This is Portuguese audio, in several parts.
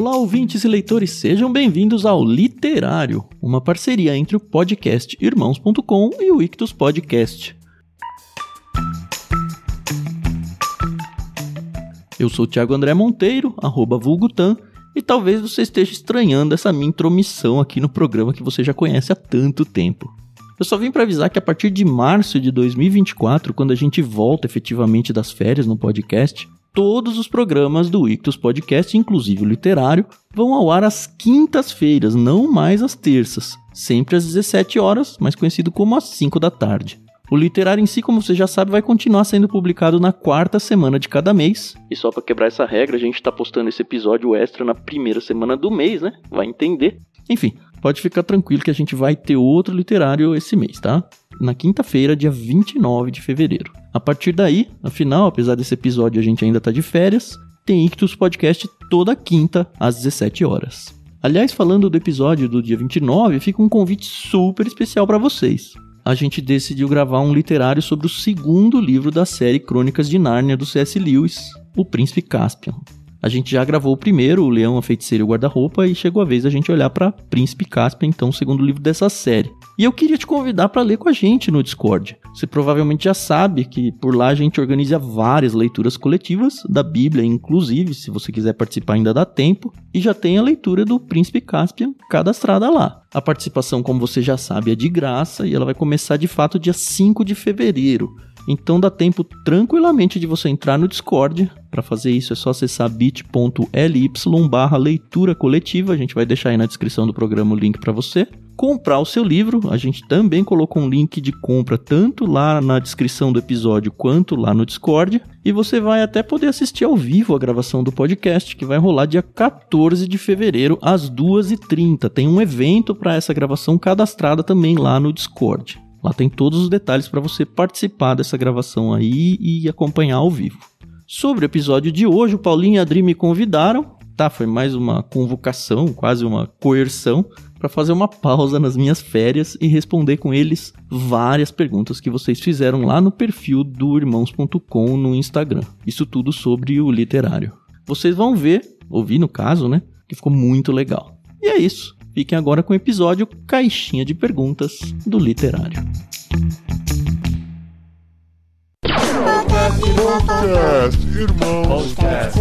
Olá, ouvintes e leitores, sejam bem-vindos ao Literário, uma parceria entre o podcast Irmãos.com e o Ictus Podcast. Eu sou o Thiago André Monteiro, arroba vulgutan, e talvez você esteja estranhando essa minha intromissão aqui no programa que você já conhece há tanto tempo. Eu só vim para avisar que a partir de março de 2024, quando a gente volta efetivamente das férias no podcast, todos os programas do Ictus Podcast, inclusive o literário, vão ao ar às quintas-feiras, não mais às terças, sempre às 17 horas, mais conhecido como às 5 da tarde. O literário em si, como você já sabe, vai continuar sendo publicado na quarta semana de cada mês. E só para quebrar essa regra, a gente está postando esse episódio extra na primeira semana do mês, né? Vai entender. Enfim, pode ficar tranquilo que a gente vai ter outro literário esse mês, tá? Na quinta-feira, dia 29 de fevereiro. A partir daí, afinal, apesar desse episódio a gente ainda tá de férias, tem Ictus Podcast toda quinta às 17 horas. Aliás, falando do episódio do dia 29, fica um convite super especial para vocês. A gente decidiu gravar um literário sobre o segundo livro da série Crônicas de Nárnia do C.S. Lewis, O Príncipe Caspian. A gente já gravou o primeiro, O Leão, a Feiticeira e o Guarda-Roupa, e chegou a vez a gente olhar para Príncipe Caspian, então o segundo livro dessa série. E eu queria te convidar para ler com a gente no Discord. Você provavelmente já sabe que por lá a gente organiza várias leituras coletivas da Bíblia, inclusive, se você quiser participar ainda dá tempo, e já tem a leitura do Príncipe Caspian cadastrada lá. A participação, como você já sabe, é de graça e ela vai começar de fato dia 5 de fevereiro. Então dá tempo tranquilamente de você entrar no Discord. Para fazer isso é só acessar bit.ly barra leitura coletiva. A gente vai deixar aí na descrição do programa o link para você. Comprar o seu livro, a gente também colocou um link de compra tanto lá na descrição do episódio quanto lá no Discord. E você vai até poder assistir ao vivo a gravação do podcast, que vai rolar dia 14 de fevereiro às 2h30. Tem um evento para essa gravação cadastrada também lá no Discord. Lá tem todos os detalhes para você participar dessa gravação aí e acompanhar ao vivo. Sobre o episódio de hoje, o Paulinho e a Adri me convidaram, tá? Foi mais uma convocação, quase uma coerção, para fazer uma pausa nas minhas férias e responder com eles várias perguntas que vocês fizeram lá no perfil do irmãos.com no Instagram. Isso tudo sobre o literário. Vocês vão ver, ouvir no caso, né? Que ficou muito legal. E é isso. Fiquem agora com o episódio Caixinha de Perguntas do Literário. Podcast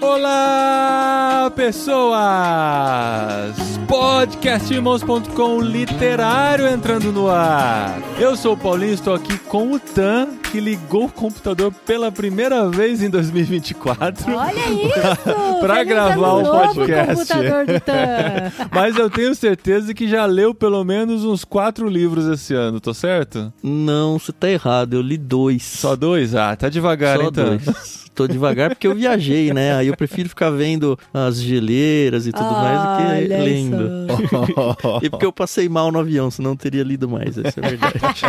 Olá, pessoas! Podcastirmãos.com literário entrando no ar. Eu sou o Paulinho, estou aqui com o Tan, que ligou o computador pela primeira vez em 2024. Olha isso! Pra Feliz gravar o novo, podcast. Mas eu tenho certeza que já leu pelo menos uns quatro livros esse ano, tô certo? Não, você tá errado, eu li dois. Só dois? Ah, tá devagar, Só então. dois. Tô devagar porque eu viajei, né? Aí eu prefiro ficar vendo as geleiras e tudo mais do que lendo. E porque eu passei mal no avião, senão eu teria lido mais, essa é a verdade.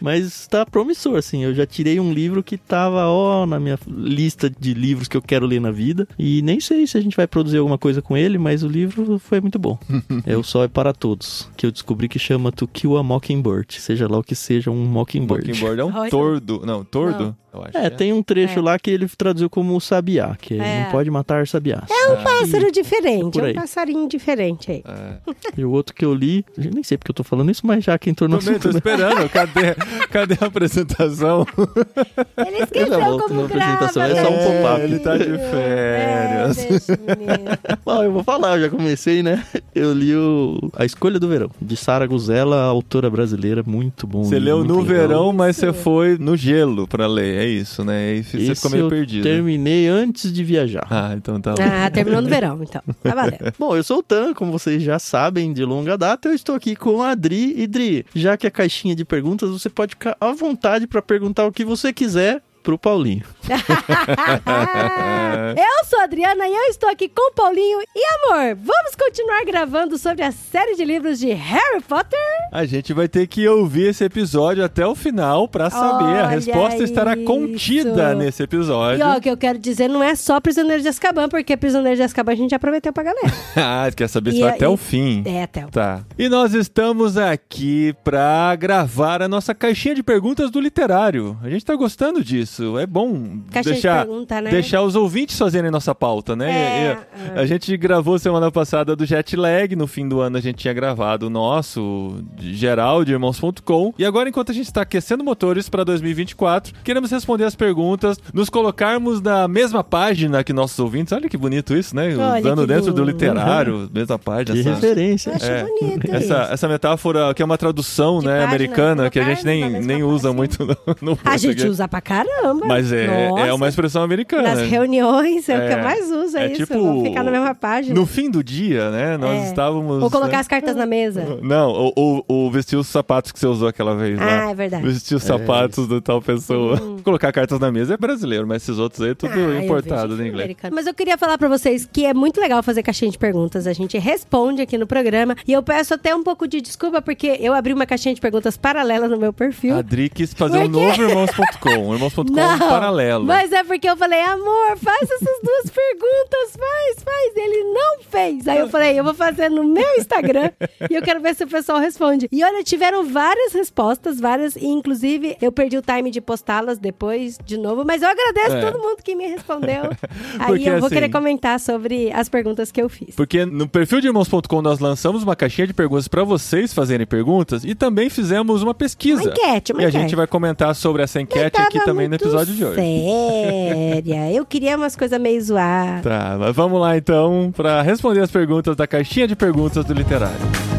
Mas tá promissor, assim. Eu já tirei um livro que tava, ó, na minha lista de livros que eu quero ler na vida. E nem sei se a gente vai produzir alguma coisa com ele, mas o livro foi muito bom. é O Sol é para Todos, que eu descobri que chama To Kill a Mockingbird. Seja lá o que seja um Mockingbird. Mockingbird é um tordo. Não, tordo? Acho. É, que tem um trecho É. lá que ele traduziu como sabiá, que É. não pode matar sabiás. É um pássaro diferente, é um passarinho diferente aí. É. E o outro que eu li, eu nem sei porque eu tô falando isso, mas já que entrou no Também tô assunto, né? esperando. Cadê, cadê a apresentação? Ele esqueceu como grava. apresentação, é só um pop-up. ele tá de férias. É. Bom, eu vou falar, eu já comecei, né? Eu li o A Escolha do Verão, de Sara Guzella, autora brasileira, muito bom. Você leu no legal. verão, mas você foi no gelo pra ler, é isso, né? E você Esse ficou meio eu perdido. terminei antes de viajar. Ah, então tá bom. Ah, terminou no verão, então. Tá valendo. Bom, eu sou o Tan, como vocês já sabem, de longa data, eu estou aqui com a Dri. E Dri, já que é caixinha de perguntas, você pode ficar à vontade para perguntar o que você quiser pro Paulinho. eu sou a Adriana e eu estou aqui com o Paulinho. E amor, vamos continuar gravando sobre a série de livros de Harry Potter? A gente vai ter que ouvir esse episódio até o final pra saber. a Olha resposta estará isso. contida nesse E episódio. ó, o que eu quero dizer não é só Prisioneiro de Azkaban, porque Prisioneiro de Azkaban a gente já prometeu pra galera. ah, quer saber se E vai a- até e- o fim. É, até o Tá. E nós estamos aqui pra gravar a nossa caixinha de perguntas do literário. A gente tá gostando disso. Isso. É bom Caixinha deixar, de pergunta, né? deixar os ouvintes fazerem nossa pauta, né? É, E- e- A gente gravou semana passada do jet lag. No fim do ano a gente tinha gravado o nosso de geral de irmãos.com. E agora, enquanto a gente está aquecendo motores para 2024, queremos responder as perguntas, nos colocarmos na mesma página que nossos ouvintes. Olha que bonito isso, né? Olha Usando dentro do lindo. literário, mesma página. Que essa- referência. Eu acho É. bonito essa, isso. essa metáfora que é uma tradução De né, página, americana que a gente nem, nem usa muito no, no A gente usa pra caramba. Mas é, Nossa. é uma expressão americana. Nas reuniões é, o que É. eu mais uso, é, É isso. tipo, ficar na mesma página. No fim do dia, né? Nós É. estávamos. Ou colocar né? as cartas na mesa. Não, ou, ou, ou vestir os sapatos que você usou aquela vez lá. Ah, é verdade. Vestir os sapatos de tal pessoa. Hum. Colocar cartas na mesa é brasileiro, mas esses outros aí é tudo Ah, importado em inglês. americano. Mas eu queria falar pra vocês que é muito legal fazer caixinha de perguntas. A gente responde aqui no programa. E eu peço até um pouco de desculpa, porque eu abri uma caixinha de perguntas paralela no meu perfil. A Dri quis fazer um novo irmãos.com. Irmãos.com Não, paralelo. Mas é porque eu falei, amor, faz essas duas perguntas, faz, faz. Ele não fez. Aí eu falei, eu vou fazer no meu Instagram e eu quero ver se o pessoal responde. E olha, tiveram várias respostas, várias, e inclusive eu perdi o time de postá-las depois de novo, mas eu agradeço É. todo mundo que me respondeu. Aí Porque, eu vou assim, querer comentar sobre as perguntas que eu fiz. Porque no perfil de irmãos.com nós lançamos uma caixinha de perguntas para vocês fazerem perguntas e também fizemos uma pesquisa. Uma enquete, uma e a enquete. gente vai comentar sobre essa enquete aqui também no episódio de hoje. Séria. Eu queria umas coisas meio zoadas. Tá, mas vamos lá então para responder as perguntas da caixinha de perguntas do literário.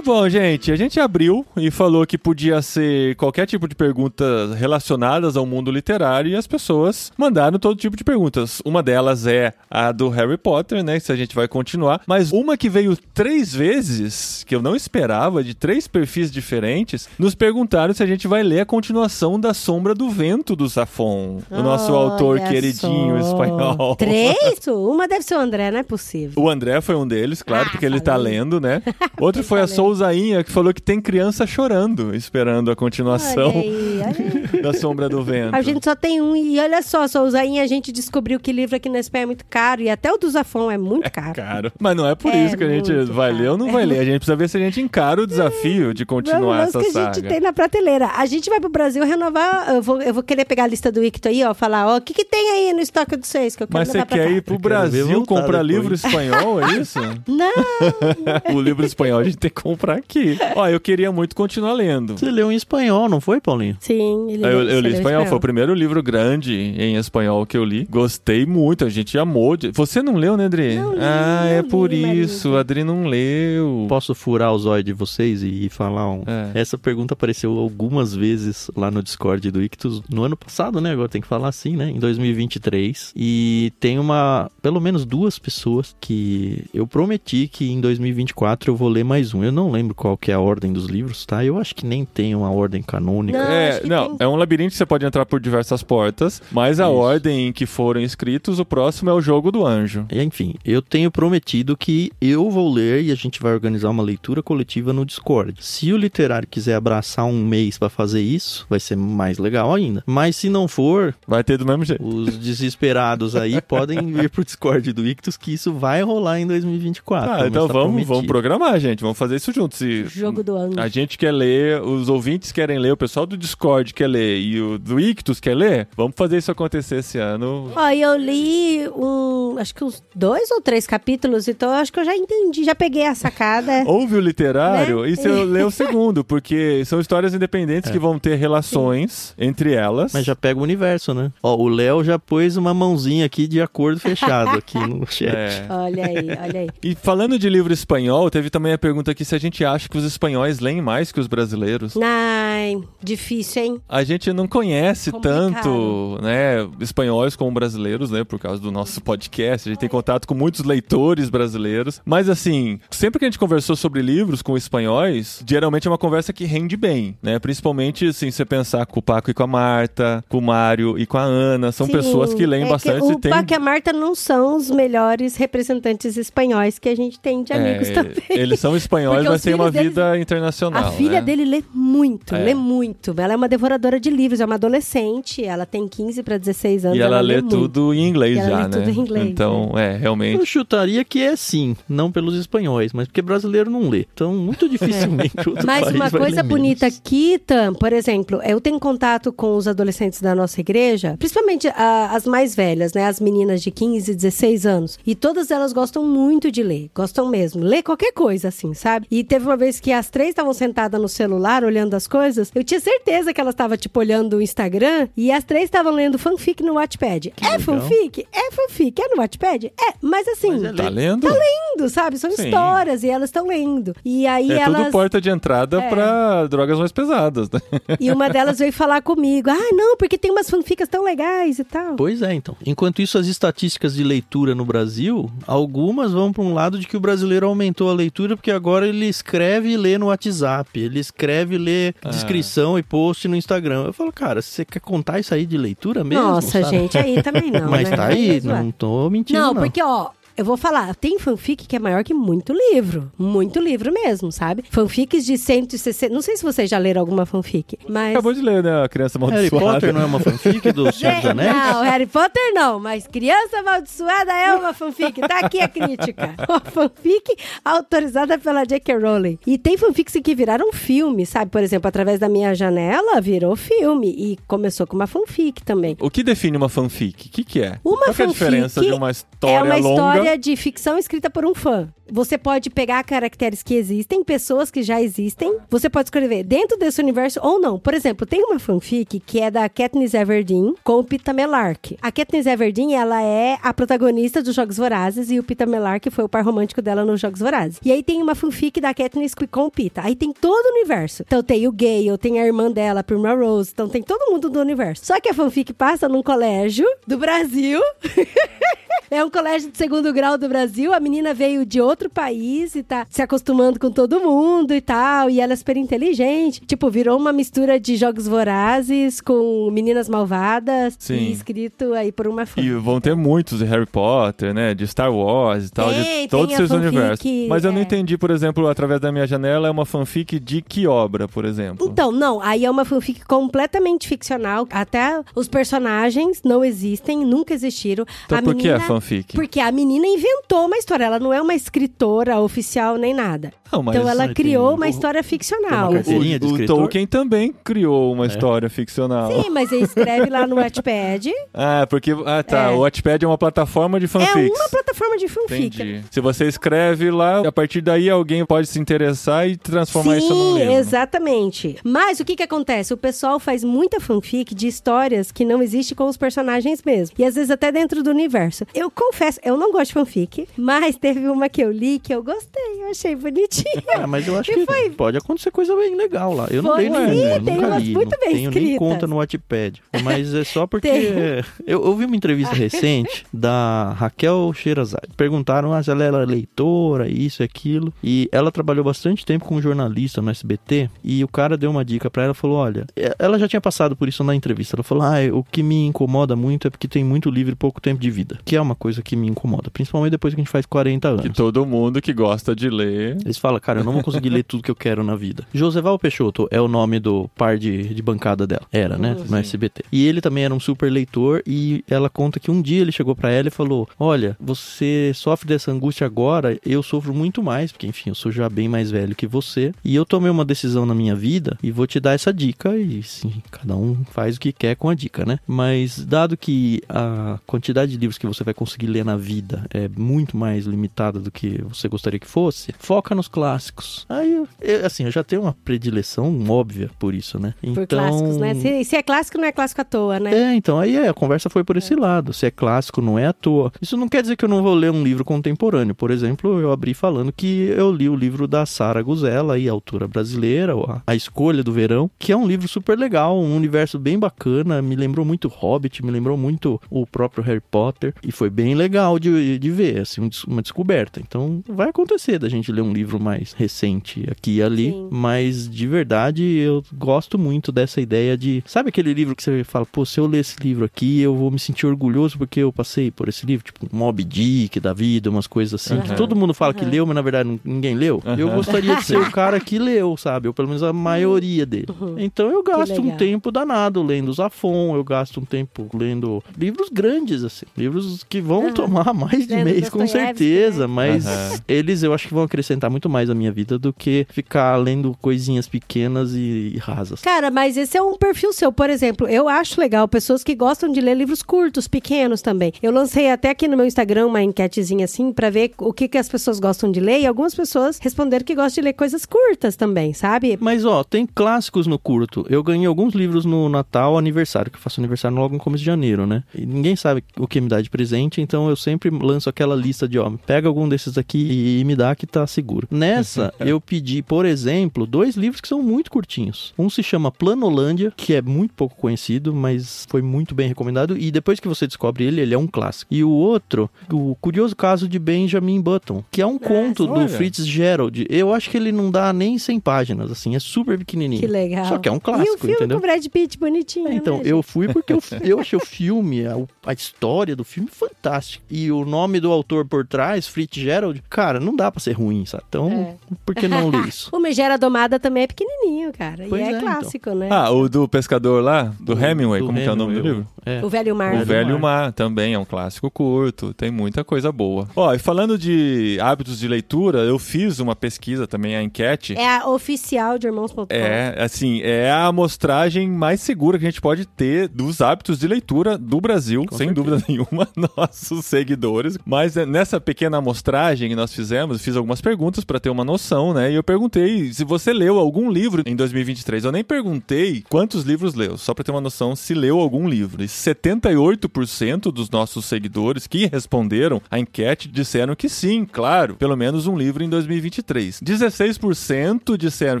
Bom, gente. A gente abriu e falou que podia ser qualquer tipo de perguntas relacionadas ao mundo literário e as pessoas mandaram todo tipo de perguntas. Uma delas é a do Harry Potter, né? Se a gente vai continuar. Mas uma que veio três vezes, que eu não esperava, de três perfis diferentes, nos perguntaram se a gente vai ler a continuação da Sombra do Vento do Safon, o nosso Olha autor queridinho só. espanhol. Três? Uma deve ser o André, não é possível. O André foi um deles, claro, Ah, porque ele tá lendo, né? Outro foi a Falei. Souzainha, que falou que tem criança chorando, esperando a continuação Olha aí, olha aí. da Sombra do Vento. A gente só tem um, e olha só, Souzainha, a gente descobriu que livro aqui na Espanha é muito caro, e até o do Zafon é muito caro. Caro. Mas não é por É isso que a gente vai caro. ler ou não vai ler. A gente precisa ver se a gente encara o desafio de continuar Vamos, essa que a saga. gente tem na prateleira. A gente vai pro Brasil renovar. Eu vou, eu vou querer pegar a lista do Icto aí, ó, falar, ó, o que, que tem aí no estoque dos seis que eu quero Mas você quer ir pro Brasil comprar depois. livro espanhol, é isso? Não, o livro espanhol a gente tem que comprar aqui. Ó, eu queria muito continuar lendo. Você leu em espanhol, não foi, Paulinho? sim, ele Eu, eu li leu espanhol, foi o primeiro livro grande em espanhol que eu li. Gostei muito, a gente amou. de- Você não leu, né, Adri? Não li, ah, não é li, por marido. isso, a Adri não leu. Posso furar os olhos de vocês e falar um. É. Essa pergunta apareceu algumas vezes lá no Discord do Ictus no ano passado, né? Agora tem que falar assim, né? Em 2023. E tem uma. Pelo menos duas pessoas que eu prometi que em 2024 eu vou ler mais um. Eu não lembro qual que é a ordem dos livros, tá? Eu acho que nem tem uma ordem canônica. Não, É, não, tem- é um labirinto que você pode entrar por diversas portas, mas a Isso. ordem em que foram escritos, o próximo é o jogo do anjo. E, Enfim, eu tenho prometido que eu vou ler e a gente vai organizar uma leitura coletiva no Discord. Se o literário quiser abraçar um mês pra fazer isso, vai ser mais legal ainda. Mas se não for, Vai ter do mesmo jeito. os desesperados aí podem vir pro Discord do Ictus que isso vai rolar em 2024. Ah, então tá vamos, prometido. vamos programar, gente. Vamos fazer isso juntos. Se Jogo do ano. a gente quer ler, os ouvintes querem ler, o pessoal do Discord quer ler e o do Ictus quer ler, vamos fazer isso acontecer esse ano. Ó, e eu li um, acho que uns dois ou três capítulos, então eu acho que eu já entendi, já peguei a sacada. Ouve o literário Né? e você lê o segundo, porque são histórias independentes que vão ter relações entre elas. Mas já pega o universo, né? Ó, o Léo já pôs uma mãozinha aqui de acordo fechado aqui no chat. É. Olha aí, olha aí. E falando de livro espanhol, teve também a pergunta aqui se a gente acha que os espanhóis leem mais que os brasileiros. Ai, difícil, hein? A gente não conhece Complicado. tanto, né, espanhóis como brasileiros, né, por causa do nosso podcast. A gente tem contato com muitos leitores brasileiros. Mas assim, sempre que a gente conversou sobre livros com espanhóis, geralmente é uma conversa que rende bem, né? Principalmente assim, você pensar com o Paco e com a Marta, com o Mário e com a Ana, são Sim, pessoas que leem é bastante o e tem Paco e a Marta não são os melhores representantes espanhóis que a gente tem de amigos É, também. Eles são espanhóis, Porque mas têm uma vida internacional. A filha né? dele lê muito, É, É. lê muito. Ela é uma devoradora de livros, é uma adolescente, ela tem 15 para 16 anos. E ela, lê muito. tudo em inglês E ela já, lê né? tudo em inglês, então, é, Eu realmente. chutaria que é sim, não pelos espanhóis, mas porque brasileiro não lê. Então, muito dificilmente outro Mas país uma vai coisa ler bonita menos. aqui, Tam, por exemplo, eu tenho contato com os adolescentes da nossa igreja, principalmente a- as mais velhas, né? As meninas de 15, 16 anos. E todas elas gostam muito de ler. Gostam mesmo. Ler qualquer coisa, assim, sabe? E teve uma vez que as três estavam sentadas no celular, olhando as coisas. Eu tinha certeza que elas estavam, tipo, olhando o Instagram. E as três estavam lendo fanfic no Wattpad. é legal. fanfic? É fanfic. É no Wattpad? É. Mas assim... Mas é Tá lendo? lendo, sabe? São Sim. histórias e elas estão lendo. E aí É elas... tudo porta de entrada É. pra drogas mais pesadas, né? E uma delas veio falar comigo. Ah, não, porque tem umas fanficas tão legais e tal. Pois é, então. Enquanto isso, as estatísticas de leitura no Brasil, algumas vão para um lado de que o brasileiro aumentou a leitura porque agora ele escreve e lê no WhatsApp, ele escreve e lê Ah. descrição e post no Instagram. Eu falo, cara, você quer contar isso aí de leitura mesmo? Nossa, sabe? gente, aí também não. Mas né? tá Aí é não tô mentindo. Não, Não, porque, ó, eu vou falar, tem fanfic que é maior que muito livro. Muito livro mesmo, sabe? Fanfics de 160. Não sei se vocês já leram alguma fanfic, mas. Acabou de ler, né? A criança Harry amaldiçoada. Potter não é uma fanfic do Senhor dos Anéis? Não, Harry Potter não, mas Criança Amaldiçoada é uma fanfic. Tá aqui a crítica. Uma fanfic autorizada pela J.K. Rowling. E tem fanfics que viraram filme, sabe? Por exemplo, Através da Minha Janela virou filme e começou com uma fanfic também. O que define uma fanfic? O que, que é? Uma Qual que é a fanfic diferença de uma história é uma longa? história de ficção escrita por um fã. Você pode pegar caracteres que existem, pessoas que já existem. Você pode escrever dentro desse universo ou não. Por exemplo, tem uma fanfic que é da Katniss Everdeen com o Pita Melark. A Katniss Everdeen, ela é a protagonista dos Jogos Vorazes e o Pita Melark foi o par romântico dela nos Jogos Vorazes. E aí tem uma fanfic da Katniss com o Pita. Aí tem todo o universo. Então tem o Gale, tem a irmã dela, a Prima Rose. Então tem todo mundo do universo. Só que a fanfic passa num colégio do Brasil. É um colégio de segundo grau do Brasil. A menina veio de outro país e tá se acostumando com todo mundo e tal. E ela é super inteligente. Tipo, virou uma mistura de jogos vorazes com meninas malvadas. Sim. E escrito aí por uma fã. E vão ter muitos de Harry Potter, né? De Star Wars e tal, Tem, de todos esses fanfic, universos. Mas eu não é. entendi, por exemplo, através da minha janela, é uma fanfic de que obra, por exemplo? Então, não, aí é uma fanfic completamente ficcional. Até os personagens não existem, nunca existiram. Então a por que é menina- fanfic? Porque a menina inventou uma história, ela não é uma escritora oficial nem nada. Não, mas então ela tem- criou uma o- história ficcional. tem uma o, o? Tolkien também criou uma É. história ficcional. Sim, mas ele escreve lá no Wattpad. Ah, porque. Ah, tá. É. O Wattpad é uma plataforma de É fanfics. uma plataforma de fanfic. Entendi. Se você escreve lá, a partir daí alguém pode se interessar e transformar isso num Sim, livro. exatamente. Mas o que que acontece? O pessoal faz muita fanfic de histórias que não existem com os personagens mesmo. E às vezes até dentro do universo. Eu confesso, eu não gosto de fanfic, mas teve uma que eu li que eu gostei, eu achei bonitinha. Ah, mas eu acho E que foi- pode acontecer coisa bem legal lá. Eu não Foi, leio sim, nenhuma, tem umas li. muito não bem tenho nem escritas. conta no Wattpad. Mas é só porque... Eu ouvi uma entrevista recente da Raquel Sherazade. Perguntaram ah, se ela era leitora, isso e aquilo. E ela trabalhou bastante tempo com um jornalista no SBT. E o cara deu uma dica pra ela. Falou, olha... é, Ela já tinha passado por isso na entrevista. Ela falou, ah, o que me incomoda muito é porque tem muito livro e pouco tempo de vida. Que é uma coisa que me incomoda. Principalmente depois que a gente faz 40 anos. Que todo mundo que gosta de ler. Eles falam, cara, eu não vou conseguir ler tudo que eu quero na vida. Joseval Peixoto é o nome do par de, de bancada dela. Era, né? No SBT. E ele também era um super leitor e ela conta que um dia ele chegou pra ela e falou: Olha, você sofre dessa angústia agora, eu sofro muito mais, porque enfim, eu sou já bem mais velho que você. E eu tomei uma decisão na minha vida e vou te dar essa dica. E sim, cada um faz o que quer com a dica, né? Mas dado que a quantidade de livros que você vai conseguir ler na vida é muito mais limitada do que você gostaria que fosse, foca nos clássicos. Aí, eu- eu, assim, eu já tenho uma predileção óbvia por isso, né? Por clássicos, né? Se, se é clássico, não é clássico à toa, né? É, então, aí é, a conversa foi por esse lado. Se é clássico, não é à toa. Isso não quer dizer que eu não vou ler um livro contemporâneo. Por exemplo, eu abri falando que eu li o livro da Sara Guzella, aí, autora brasileira, a, a Escolha do Verão, que é um livro super legal, um universo bem bacana, me lembrou muito Hobbit, me lembrou muito o próprio Harry Potter, e foi bem legal de, de ver, assim, um uma descoberta. Então, vai acontecer da gente ler um livro mais recente aqui e ali, Sim. mas de verdade eu gosto muito dessa ideia de, sabe aquele livro que você fala, pô, se eu ler esse livro aqui, eu vou me sentir orgulhoso porque eu passei por esse livro, tipo Mob Dick da vida, umas coisas assim, que Aham. todo mundo fala que Aham. leu, mas na verdade ninguém leu. Eu Aham. gostaria de ser o cara que leu, sabe? Ou pelo menos a maioria dele. Então eu gasto um tempo danado lendo Zafon, eu gasto um tempo lendo livros grandes, assim. Livros que vão tomar mais de Lendo mês, com certeza. né? Mas Aham. eles eu acho que vão acrescentar muito mais à minha vida do que ficar lendo coisinhas pequenas e, e rasas. Cara, mas esse é um perfil seu. Por exemplo, eu acho legal pessoas que gostam de ler livros curtos, pequenos também. Eu lancei até aqui no meu Instagram uma enquetezinha assim pra ver o que, que as pessoas gostam de ler e algumas pessoas responderam que gostam de ler coisas curtas também, sabe? Mas ó, tem clássicos no curto. Eu ganhei alguns livros no Natal, aniversário, que eu faço aniversário logo no começo de janeiro, né? E ninguém sabe o que me dá de presente, então eu sempre lanço aquela lista de, ó, pega algum desses aqui e me dá que tá seguro. Nessa, eu pedi, por exemplo, dois livros que são muito curtinhos. Um se chama Planolândia, que é muito pouco conhecido, mas foi muito bem recomendado, e depois que você descobre ele, ele é um clássico. E o outro, o Curioso Caso de Benjamin Button, que é um conto do olha. Fritz Gerald. Eu acho que ele não dá nem 100 páginas, assim, é super pequenininho. Que legal. Só que é um E o clássico, filme entendeu? com o Brad Pitt bonitinho. É, então, né, eu gente? fui porque eu, eu achei o filme, a, a história do filme fantástica. E o nome do autor por trás, Fritz Gerald, cara, não dá pra ser ruim, sabe? Então, É. por que não ler isso? O Megera Domada também é pequenininho, cara. Pois e é, é, então. clássico, né? Ah, o do pescador lá, do Hemingway, Do como que é o nome do Hemingway, livro? É. O Velho Mar. O Velho Velho Mar. Mar também é um clássico curto, tem muita coisa boa. Ó, e falando de hábitos de leitura, eu fiz uma pesquisa também, a enquete. É a oficial de Irmãos.com. É, assim, é a amostragem mais segura que a gente pode ter dos hábitos de leitura do Brasil, Com sem certeza. dúvida nenhuma, nossos seguidores. Mas é, nessa pequena amostragem que nós fizemos, fiz algumas perguntas para ter uma noção, né? E eu perguntei se você leu algum livro em 2023. Eu nem perguntei quantos livros leu, só para ter uma noção se leu algum livro. E 78% dos nossos seguidores que responderam a enquete disseram que sim, claro, pelo menos um livro em 2023. 16% disseram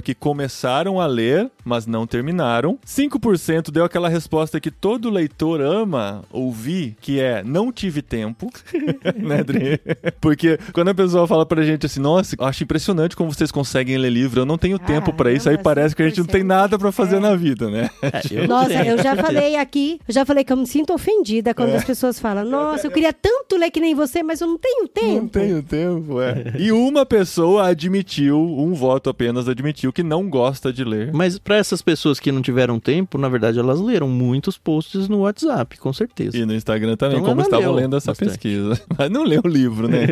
que começaram a ler, mas não terminaram. 5% deu aquela resposta que todo leitor ama ouvir, que é não tive tempo, né, Adri? Porque quando a pessoa fala pra gente assim, nossa, eu acho impressionante como vocês conseguem ler livro, eu não tenho tempo pra isso, aí parece que a gente não tem 5%. nada pra fazer É. na vida, né? É, eu Nossa, tenho. eu já falei aqui, eu já falei que eu me sinto ofendida quando as pessoas falam, nossa, eu queria tanto ler que nem você, mas eu não tenho tempo. Não tenho tempo, é. E uma pessoa admitiu, um voto apenas admitiu que não gosta de ler. Mas pra essas pessoas que não tiveram tempo, na verdade, elas leram muitos posts no WhatsApp, com certeza. E no Instagram também, Então como estavam lendo essa bastante. pesquisa. Mas não leu o livro, né?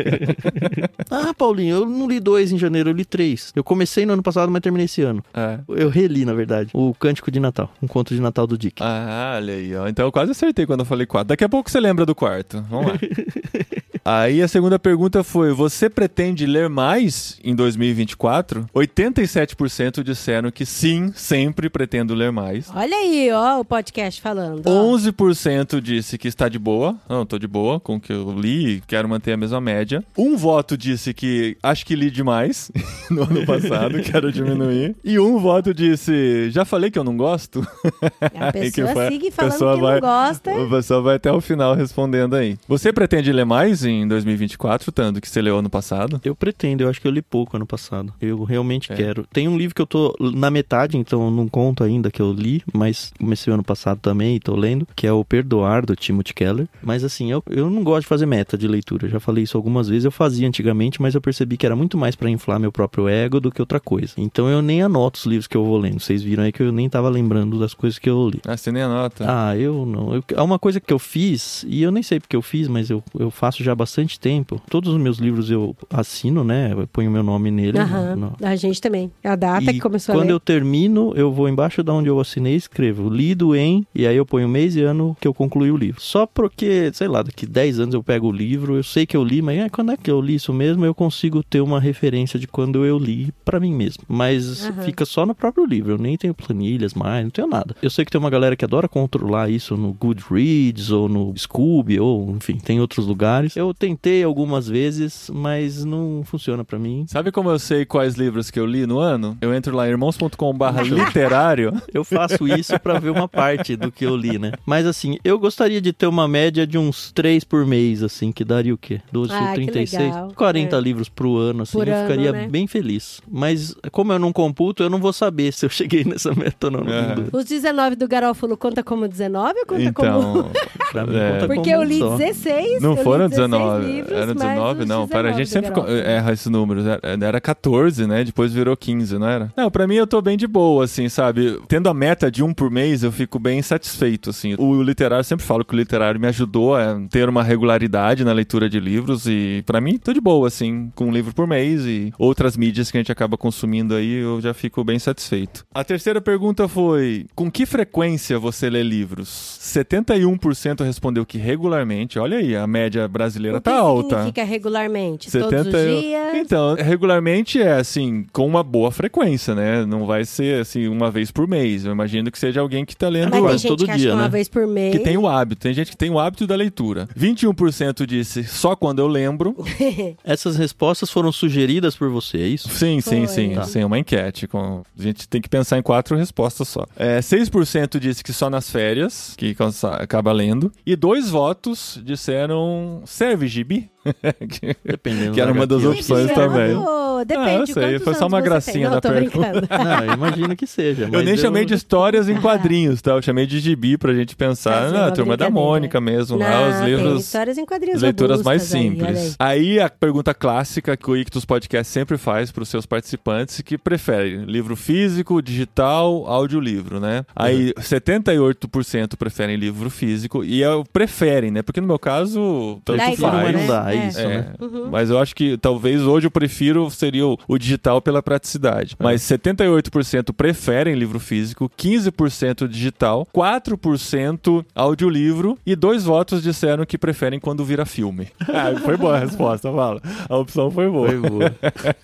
Ah, Paulinho, eu não li dois em janeiro, eu li três. Eu comecei no ano passado, mas terminei esse ano. é. Eu reli, na verdade, o Cântico de Natal, um conto de Natal do Dick. Ah, olha aí, ó. Então eu quase acertei quando eu falei quatro. Daqui a pouco você lembra do quarto. Vamos lá. Aí a segunda pergunta foi: você pretende ler mais em 2024? 87% disseram que sim, sempre pretendo ler mais. Olha aí, ó, o podcast falando. ó. 11% disse que está de boa. Não, tô de boa com o que eu li, quero manter a mesma média. Um voto disse que acho que li demais no ano passado, quero diminuir. E um voto disse, já falei que eu não gosto. A pessoa foi- sigue a falando pessoa que vai- não gosta. O pessoal vai até o final respondendo aí. Você pretende ler mais em 2024, Tando, que você leu ano passado? Eu pretendo, eu acho que eu li pouco ano passado. Eu realmente É. quero. Tem um livro que eu tô na metade, então não conto ainda que eu li, mas comecei ano passado também e tô lendo, que é o Perdoar, do Timothy Keller. Mas assim, eu, eu não gosto de fazer meta de leitura. Eu já falei isso algumas vezes, eu fazia antigamente, mas eu percebi que era muito mais pra inflar meu próprio ego do que outra coisa. Então eu nem anoto os livros que eu vou lendo. Vocês viram aí que eu nem tava lembrando das coisas que eu li. Ah, você nem anota. Ah, eu não. Eu, é uma coisa que eu fiz, e eu nem sei porque eu fiz, mas eu, eu faço já há bastante tempo. Todos os meus livros eu assino, né? Eu ponho meu nome nele. Aham, no- A gente também. É a data e que começou a quando ler. eu termino, eu vou embaixo da onde eu assinei e escrevo lido em, e aí eu ponho mês e ano que eu concluí o livro. Só porque, sei lá, daqui 10 anos eu pego o livro, eu sei que eu li, mas é, quando é que eu li isso mesmo, eu consigo ter uma referência de quando eu li pra mim mesmo. Mas Aham. fica só no próprio livro, eu nem tenho planilhas mais, não tenho nada. Eu sei que tem uma galera que adora controlar isso no Goodreads ou no Scooby, ou enfim, tem outros lugares. Eu eu tentei algumas vezes, mas não funciona pra mim. Sabe como eu sei quais livros que eu li no ano? Eu entro lá em irmãos.com.br literário. Eu faço isso pra ver uma parte do que eu li, né? Mas assim, eu gostaria de ter uma média de uns três por mês, assim, que daria o quê? 12, Ah, que 36? legal. 40 É. livros pro ano, assim, Por eu ano, ficaria né? bem feliz. Mas como eu não computo, eu não vou saber se eu cheguei nessa meta ou não. É. Os 19 do Garófalo conta como 19 ou conta como... Então, Pra mim, É. conta Porque como eu li só. 16, não foram 16 19. livros, Era mais 19, os não. Para, a 19 gente sempre erra esses números. Era, era 14, né? Depois virou 15, não era? Não, pra mim eu tô bem de boa, assim, sabe? Tendo a meta de um por mês, eu fico bem satisfeito, assim. O literário, eu sempre falo que o literário me ajudou a ter uma regularidade na leitura de livros e pra mim tô de boa, assim, com um livro por mês e outras mídias que a gente acaba consumindo aí, eu já fico bem satisfeito. A terceira pergunta foi: com que frequência você lê livros? 71% respondeu que regularmente. Olha aí, a média brasileira O que tá alta. significa regularmente? Todos os 71. dias? Então, regularmente é assim, com uma boa frequência, né? Não vai ser assim uma vez por mês. Eu imagino que seja alguém que tá lendo Mas tem quase gente todo que acha dia, que uma né? vez por mês. que tem o hábito. Tem gente que tem o hábito da leitura. 21% disse só quando eu lembro. Essas respostas foram sugeridas por você, é isso? Sim, sim, Foi. sim. Tá. Sim, uma enquete. Com... A gente tem que pensar em quatro respostas só. É, 6% disse que só nas férias, que acaba lendo. E dois votos disseram serve gibi. Que- Dependendo Que era uma das opções também. oh, Depende Ah, eu de sei, foi só uma gracinha da pergunta. Não, eu imagino que seja. Eu nem chamei de histórias em quadrinhos, tá? Eu chamei de gibi pra gente pensar Fazer na turma da. Mônica mesmo, lá, Não, os tem livros. histórias em quadrinhos As leituras mais robustas aí, simples. Aí. a pergunta clássica que o Ictus Podcast sempre faz para os seus participantes, que preferem livro físico, digital, audiolivro, né? Aí 78% preferem livro físico e é o preferem, né? Porque no meu caso, faz. não dá, é É. isso, É, né? Uhum. Mas eu acho que talvez hoje eu prefiro seria o, o digital pela praticidade. É. Mas 78% preferem livro físico, 15% digital, 4% audiolivro e dois votos disseram que preferem quando vira filme. Ah, foi boa a resposta, fala. A opção foi boa. Foi boa.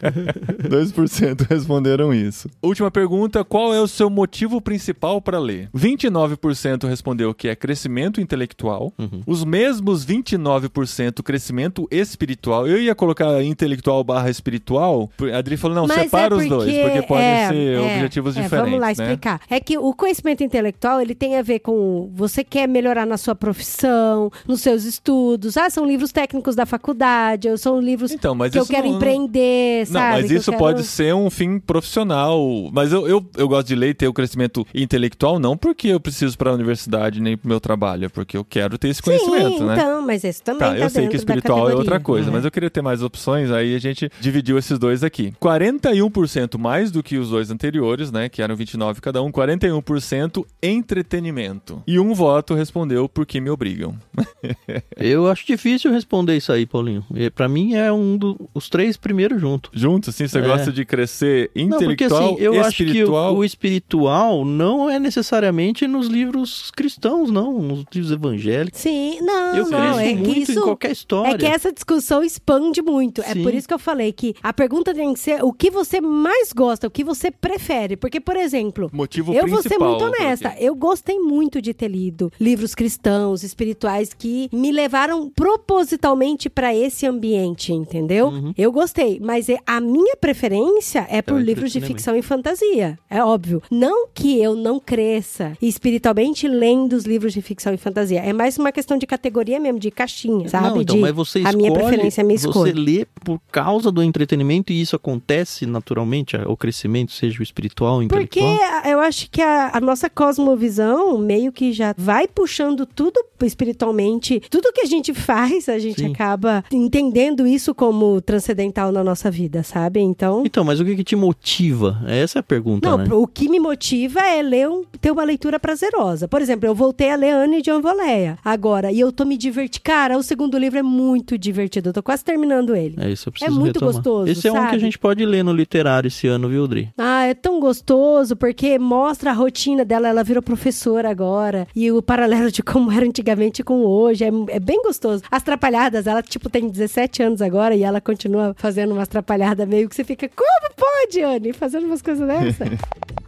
2% responderam isso. Última pergunta: qual é o seu motivo principal para ler? 29% respondeu que é crescimento intelectual. Uhum. Os mesmos 29% crescimento espiritual. Eu ia colocar intelectual barra espiritual. A Adri falou: não, Mas separa é os dois, porque podem é, ser é, objetivos é, diferentes. Vamos lá né? explicar. É que o conhecimento intelectual ele tem a ver com você quer melhorar na sua profissão, nos seus estudos. Ah, são livros técnicos da faculdade, ou são livros Então, que eu isso quero não- empreender, Não, sabe? mas isso quero- pode ser um fim profissional. Mas eu, eu, eu gosto de ler e ter o crescimento intelectual, não porque eu preciso para a universidade nem para o meu trabalho, é porque eu quero ter esse conhecimento, Sim, né? então, mas esse também Tá, tá, eu sei que espiritual é outra coisa, É. mas eu queria ter mais opções, aí a gente dividiu esses dois aqui. 41% mais do que os dois anteriores, né, que eram 29 cada um, 41% entretenimento. E um voto respondeu porque me obrigam. Eu acho difícil responder isso aí, Paulinho. E Pra mim é um dos três primeiros juntos. Juntos, assim, você É. gosta de crescer Não, porque intelectual, assim, eu acho que espiritual. o, o espiritual não é necessariamente nos livros cristãos, não, nos livros evangélicos. Sim, não, eu não, cresço é que isso qualquer história. É que essa discussão expande muito. É Sim. por isso que eu falei que a pergunta tem que ser o que você mais gosta, o que você prefere. Porque, por exemplo, Motivo eu vou ser muito honesta. Eu gostei muito de ter lido livros cristãos, espirituais que me levaram propositalmente para esse ambiente, entendeu? Uhum. Eu gostei, mas é- a minha preferência é por o livros de ficção e fantasia. É óbvio. Não que eu não cresça espiritualmente lendo os livros de ficção e fantasia. É mais uma questão de categoria mesmo, de caixinha, sabe? Não, então, mas você a escolhe, minha preferência é a minha você escolha. lê por causa do entretenimento e isso acontece naturalmente, o crescimento, seja o espiritual Porque intelectual? a- eu acho que a, a nossa cosmovisão meio que já vai puxando tudo espiritualmente. Tudo que a gente faz, a gente Sim. acaba entendendo isso como transcendental na nossa vida, sabe? Então. Então, mas o que, que te motiva? Essa é a pergunta, Não, né? o que me motiva é ler um, ter uma leitura prazerosa. Por exemplo, eu voltei a ler Anne de Anvoleia agora e eu tô me divertindo. Cara, o segundo livro é muito divertido. Eu tô quase terminando ele. É isso, eu preciso muito retomar. gostoso, Esse é um que a sabe? gente pode ler no literário esse ano, viu, Dri? Ah, é tão gostoso porque mostra a rotina dela. Ela virou professora agora. E o paralelo de como era antigamente com hoje. É, é bem gostoso. As trapalhadas, ela, tipo, tem 17 anos agora e ela continua fazendo umas trapalhadas meio que você fica, como pode, Anne, fazendo umas coisas dessas?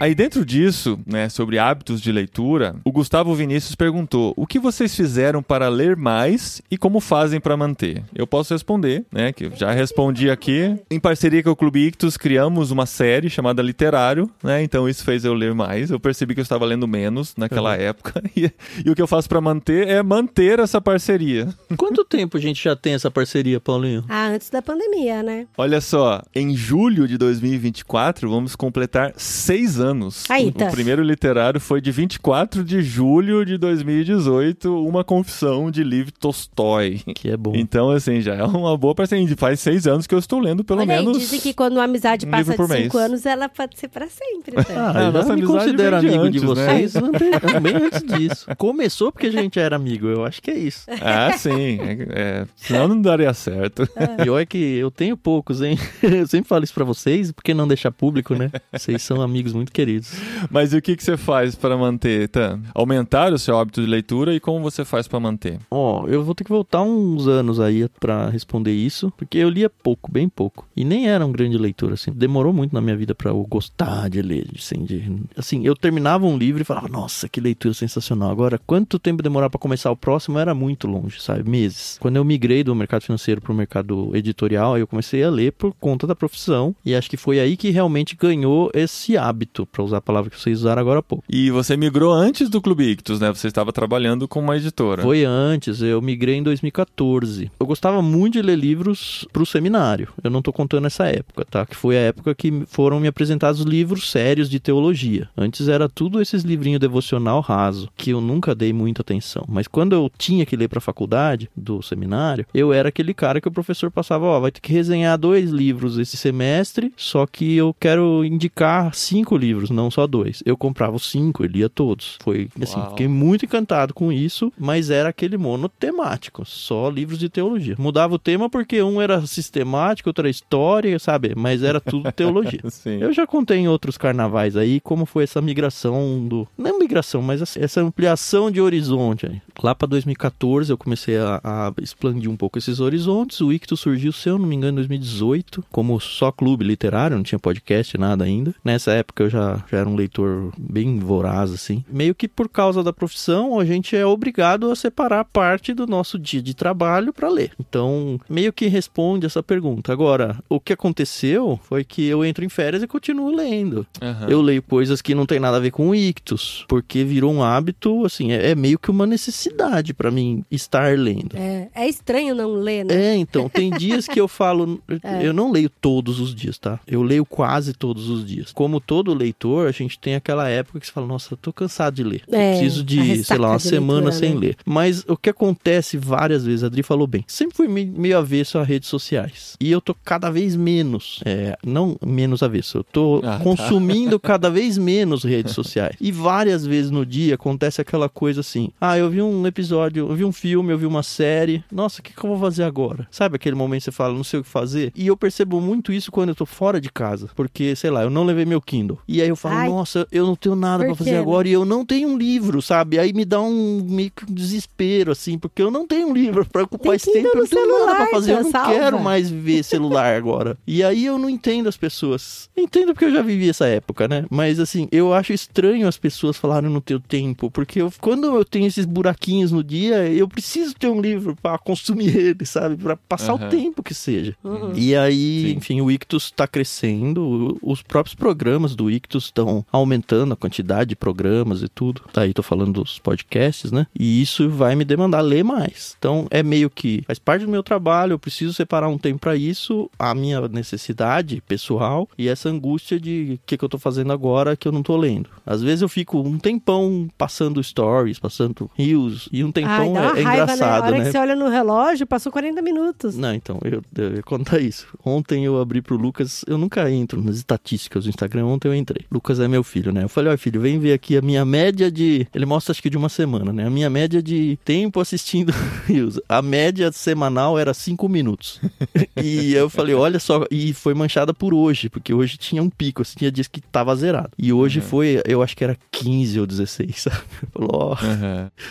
Aí dentro disso, né, sobre hábitos de leitura, o Gustavo Vinícius perguntou: "O que vocês fizeram para ler mais e como fazem para manter?". Eu posso responder, né, que eu já respondi aqui. Em parceria com o Clube Ictus, criamos uma série chamada Literário, né? Então isso fez eu ler mais. Eu percebi que eu estava lendo menos naquela Uhum. época e, e o que eu faço para manter é manter essa parceria. Quanto tempo a gente já tem essa parceria, Paulinho? Ah, antes da pandemia, né? Olha só, em julho de 2024 vamos completar seis anos. Aí, o, tá. o primeiro literário foi de 24 de julho de 2018, uma confissão de Liv Tolstói. Que é bom. Então, assim, já é uma boa parceria. Faz seis anos que eu estou lendo, pelo Olha aí, menos. dizem que quando uma amizade um passa de cinco mês. anos, ela pode ser pra sempre. Né? Ah, Ah, eu nossa me amizade considero de amigo de antes, né? vocês ante- bem antes disso. Começou porque a gente era amigo, eu acho que é isso. Ah, sim. É, é, senão não daria certo. Pior é que eu tenho poucos, hein? Eu sempre falo isso pra vocês, porque não deixar público, né? Vocês são amigos muito queridos. Mas e o que, que você faz para manter, Tan? Aumentar o seu hábito de leitura e como você faz para manter? Ó, eu vou ter que voltar uns anos aí pra responder isso, porque eu lia pouco, bem pouco. E nem era um grande leitor, assim. Demorou muito na minha vida pra eu gostar de ler, assim, de... Assim, eu terminava um livro e falava, nossa, que leitura sensacional. Agora, quanto tempo demorar pra começar o próximo era muito longe, sabe? Meses. Quando eu migrei do mercado financeiro pro mercado editorial, aí eu comecei a ler por conta da profissão, e acho que foi aí que realmente ganhou esse hábito, pra usar a palavra que vocês usaram agora há pouco. E você migrou antes do Clube Ictus, né? Você estava trabalhando com uma editora. Foi antes, eu migrei em 2014. Eu gostava muito de ler livros pro seminário. Eu não tô contando essa época, tá? Que foi a época que foram me apresentados livros sérios de teologia. Antes era tudo esses livrinhos devocional raso, que eu nunca dei muita atenção. Mas quando eu tinha que ler pra faculdade do seminário, eu era aquele cara que o professor passava, ó, vai ter que resenhar dois livros esse semestre, só que eu quero indicar cinco livros, não só dois. Eu comprava os cinco, eu lia todos. Foi assim, Uau. fiquei muito encantado com isso, mas era aquele monotemático, só livros de teologia. Mudava o tema porque um era sistemático, outro era história, sabe? Mas era tudo teologia. Eu já contei em outros carnavais aí como foi essa migração do. Não migração, mas assim, essa ampliação de horizonte aí. Lá pra 2014 eu comecei a, a expandir um pouco esses horizontes. O Ictus surgiu, se eu não me engano, em 2018, como só clube literário, não tinha podcast, nada ainda. Nessa época eu já, já era um leitor bem voraz, assim. Meio que por causa da profissão, a gente é obrigado a separar parte do nosso dia de trabalho para ler. Então, meio que responde essa pergunta. Agora, o que aconteceu foi que eu entro em férias e continuo lendo. Aham. Eu leio coisas que não tem nada a ver com o ictus, porque virou um hábito, assim, é, é meio que uma necessidade para mim estar lendo. É, é estranho não ler, né? É, então, tem dias que eu falo. Eu não leio todos os dias, tá? Eu leio quase todos os dias. Como todo leitor, a gente tem aquela época que você fala, nossa, eu tô cansado de ler. É, preciso de, sei lá, uma semana leitura, sem né? ler. Mas o que acontece várias vezes, a Adri falou bem, sempre fui me- meio avesso a redes sociais. E eu tô cada vez menos. É, não menos avesso, eu tô Ah, tá. consumindo cada vez menos redes sociais. E várias vezes no dia acontece aquela coisa assim: ah, eu vi um episódio, eu vi um filme, eu vi uma série. Nossa, o que, que eu vou fazer agora? Sabe aquele momento que você fala, não sei o que fazer? E eu percebo muito isso quando eu tô fora de casa. Porque, sei lá, eu não levei meu Kindle. E aí eu falo, Ai. nossa, eu não tenho nada Por pra fazer agora e eu não tenho um livro, sabe? Aí me dá um meio que um desespero, assim, porque eu não tenho um livro pra ocupar Tem esse tempo. Eu não tenho nada pra fazer. Eu não salva. quero mais ver celular agora. E aí eu não entendo as pessoas. Entendo porque eu já vivi essa época, né? Mas assim, eu acho estranho as pessoas falarem no teu tempo, porque eu- quando eu tenho esses buraquinhos no dia, eu preciso ter um livro pra consumir ele, sabe? Pra passar Aham. o tempo que seja. Uhum. E aí, Sim. enfim, o Ictus tá crescendo, os próprios programas do Ictus estão aumentando a quantidade de programas e tudo. Tá aí, tô falando dos podcasts, né? E isso vai me demandar ler mais. Então, é meio que faz parte do meu trabalho, eu preciso separar um tempo pra isso, a minha necessidade pessoal e essa angústia de o que, que eu tô fazendo agora que eu não tô lendo. Às vezes eu fico um tempão passando stories, passando reels, e um Ai, tempão uma é, é raiva, né? A engraçado, hora né? que você olha no relógio, passou 40 minutos. Não, então, eu, eu ia contar isso. Ontem eu abri pro Lucas, eu nunca entro nas estatísticas do Instagram, ontem eu entrei. Lucas é meu filho, né? Eu falei, ó filho, vem ver aqui a minha média de... Ele mostra acho que de uma semana, né? A minha média de tempo assistindo Reels. A média semanal era cinco minutos. e eu falei, olha só, e foi manchada por hoje, porque hoje tinha um pico, assim, tinha dias que tava zerado. E hoje foi, eu acho que era 15 ou 16, sabe? Falou, ó...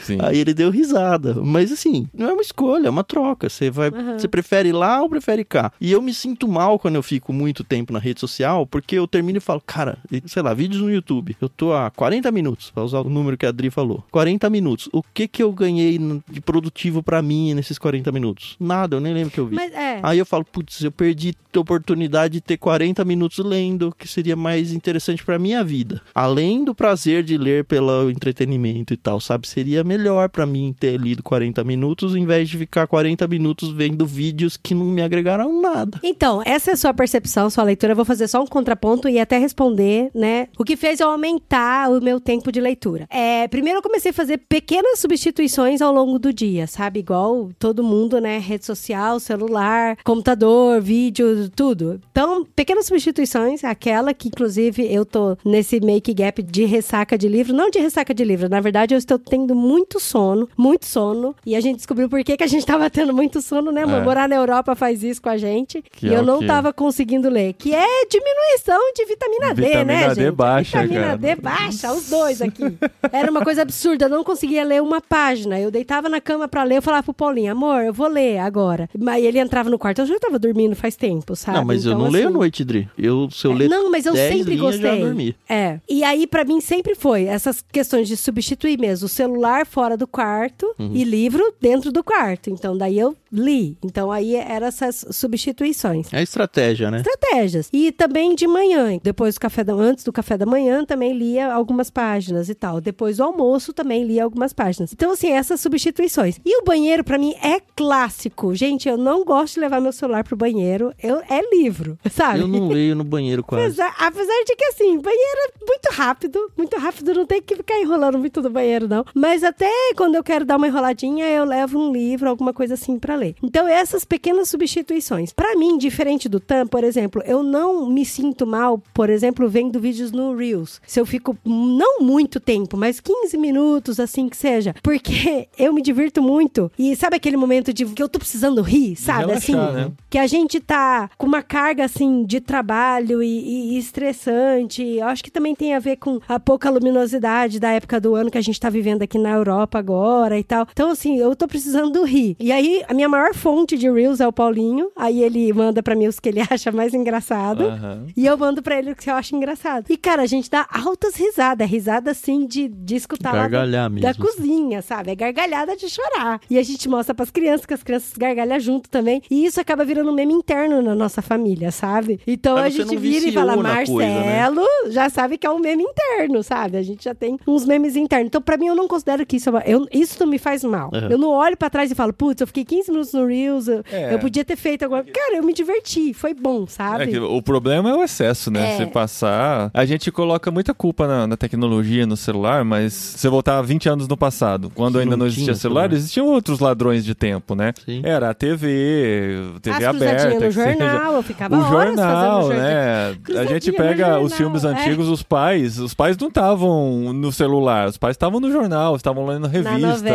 Sim. Aí ele deu risada. Mas assim, não é uma escolha, é uma troca. Você vai. Aham. Você prefere ir lá ou prefere cá? E eu me sinto mal quando eu fico muito tempo na rede social, porque eu termino e falo, cara, sei lá, vídeos no YouTube. Eu tô há 40 minutos, pra usar o número que a Adri falou. 40 minutos. O que que eu ganhei de produtivo para mim nesses 40 minutos? Nada, eu nem lembro que eu vi. Mas é. Aí eu falo, putz, eu perdi a oportunidade de ter 40 minutos lendo, que seria mais interessante para minha vida. Além do prazer de ler pelo entretenimento e tal, sabe? Seria melhor para mim ter lido 40 minutos em vez de ficar 40 minutos vendo vídeos que não me agregaram nada. Então, essa é a sua percepção, sua leitura. Eu vou fazer só um contraponto e até responder, né? O que fez eu aumentar o meu tempo de leitura. É, primeiro eu comecei a fazer pequenas substituições ao longo do dia, sabe? Igual todo mundo, né? Rede social, celular, computador, vídeo, tudo. Então, pequenas substituições, aquela que inclusive eu tô nesse make gap de ressaca de livro, não de ressaca de livro, na verdade eu estou tendo muito sono, muito sono, e a gente descobriu por que, que a gente tava tendo muito sono, né? É. Morar na Europa faz isso com a gente, Que e é eu não quê? tava conseguindo ler, que é diminuição de vitamina, D, Vitamina né, D gente? baixa, vitamina cara. D baixa, os dois aqui. Era uma coisa absurda, eu não conseguia ler uma página. Eu deitava na cama pra ler, eu falava pro Paulinho, amor, eu vou ler agora. Mas ele entrava no quarto, eu já tava dormindo faz tempo, sabe? Não, mas eu Então, não leio à assim, noite, Dri. Eu, se eu ler não, mas eu 10 sempre linhas, gostei. já dormi. É. E aí, pra mim, sempre foi essas questões de substituir mesmo o celular fora do quarto Uhum. e livro dentro do quarto. Então, daí eu li. Então, aí eram essas substituições. É estratégia, né? Estratégias. E também de manhã, depois do café da antes do café da manhã, também lia algumas páginas e tal. Depois do almoço, também lia algumas páginas. Então, assim, essas substituições. E o banheiro, pra mim, é clássico. Gente, eu não gosto de levar meu celular pro banheiro. Eu, é livro, sabe? Eu não leio no banheiro quase. Apesar, apesar de que, assim, banheiro é muito rápido. Muito rápido, não tem que ficar enrolando muito no banheiro, não. Mas até quando eu quero dar uma enroladinha, eu levo um livro, alguma coisa assim pra Então, essas pequenas substituições. Pra mim, diferente do TAM, por exemplo, eu não me sinto mal, por exemplo, vendo vídeos no Reels. Se eu fico, não muito tempo, mas 15 minutos, assim que seja. Porque eu me divirto muito. E sabe aquele momento de que eu tô precisando rir, sabe? Relaxar, assim, né? que a gente tá com uma carga assim de trabalho e, e- e estressante. Eu acho que também tem a ver com a pouca luminosidade da época do ano que a gente tá vivendo aqui na Europa agora e tal. Então, assim, eu tô precisando rir. E aí, a minha maior fonte de Reels é o Paulinho. Aí ele manda pra mim os que ele acha mais engraçado. Aham. E eu mando pra ele o que eu acho engraçado. E, cara, a gente dá altas risadas. Risada, assim, de, de escutar lá da- Gargalhar da mesmo. cozinha, sabe? É gargalhada de chorar. E a gente mostra pras crianças, que as crianças gargalham junto também. E isso acaba virando um meme interno na nossa família, sabe? Então Mas a gente vira e fala, na coisa, né? Marcelo, já sabe que é um meme interno, sabe? A gente já tem uns memes internos. Então, pra mim, eu não considero que isso é uma... eu- Isso não me faz mal. Uhum. Eu não olho pra trás e falo, putz, eu fiquei 15 minutos no Reels, eu, É. eu podia ter feito alguma... Cara, eu me diverti, foi bom, sabe? É que o problema é o excesso, né? É. Você passar. A gente coloca muita culpa na, na tecnologia, no celular, mas se você voltar 20 anos no passado, quando ainda não não existia tinha celular, celular. existiam outros ladrões de tempo, né? Sim. Era a TV, TV As aberta. no jornal, eu ficava O horas jornal, fazendo jornal. né? A gente pega os filmes é. antigos, os pais, os pais não estavam no celular, os pais estavam no jornal, estavam lendo revista.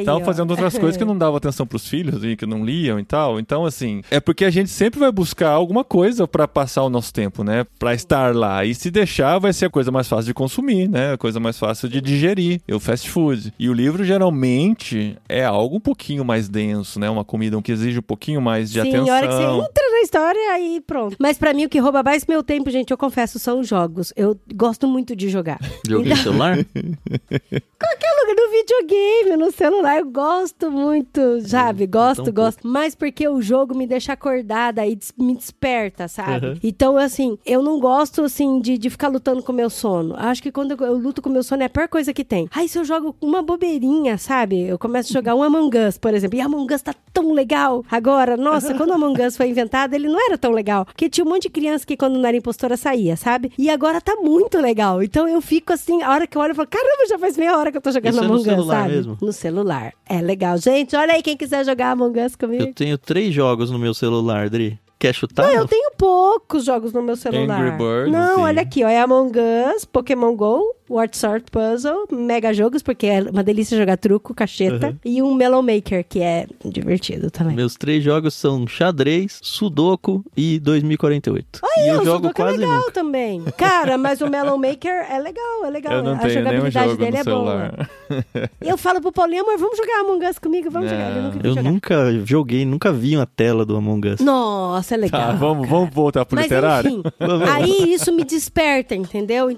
Estavam fazendo outras coisas que não davam atenção pros filhos e que não liam e tal. Então, assim, é porque a gente sempre vai buscar alguma coisa pra passar o nosso tempo, né? Pra estar lá. E se deixar, vai ser a coisa mais fácil de consumir, né? A coisa mais fácil de digerir. É o fast food. E o livro, geralmente, é algo um pouquinho mais denso, né? Uma comida que exige um pouquinho mais de Sim, atenção. a hora que você entra na história, aí pronto. Mas pra mim, o que rouba mais meu tempo, gente, eu confesso, são os jogos. Eu gosto muito de jogar. Joguei no celular? Qualquer lugar, no videogame, no celular, eu gosto muito, sabe? Gosto, então, gosto. Mas porque o jogo me deixa acordada e me desperta, sabe? Uhum. Então, assim, eu não gosto, assim, de, de ficar lutando com o meu sono. Acho que quando eu, eu luto com o meu sono é a pior coisa que tem. Aí, se eu jogo uma bobeirinha, sabe? Eu começo a jogar um Among Us, por exemplo. E Among Us tá tão legal. Agora, nossa, quando o Among Us foi inventado, ele não era tão legal. Porque tinha um monte de criança que quando não era impostora saía, sabe? E agora tá muito legal. Então eu fico assim, a hora que eu olho, eu falo, caramba, já faz meia hora que eu tô jogando Isso é no Among Us, celular sabe? mesmo? No celular. É legal. Gente, olha aí quem quiser jogar Among Us comigo. Eu tenho três jogos no meu celular, Dri. Quer chutar? Não, eu tenho poucos jogos no meu celular. Angry Birds, Não, sim. olha aqui, ó. É Among Us, Pokémon GO, Word Sort Puzzle, Mega Jogos, porque é uma delícia jogar truco, cacheta, Uhum. e um Mellow Maker, que é divertido também. Meus três jogos são xadrez, sudoku e 2048. e É, eu o jogo Sudoku quase é legal nunca. também. Cara, mas o Mellow Maker é legal, é legal. Eu não a tenho jogabilidade jogo dele no é boa. celular. Eu falo pro Paulinho, amor, vamos jogar Among Us comigo? Vamos Não. jogar. Ele nunca Eu jogar. nunca joguei, nunca vi uma tela do Among Us. Nossa, é legal. Tá, vamos, vamos voltar pro Mas literário? enfim, aí isso me desperta, entendeu?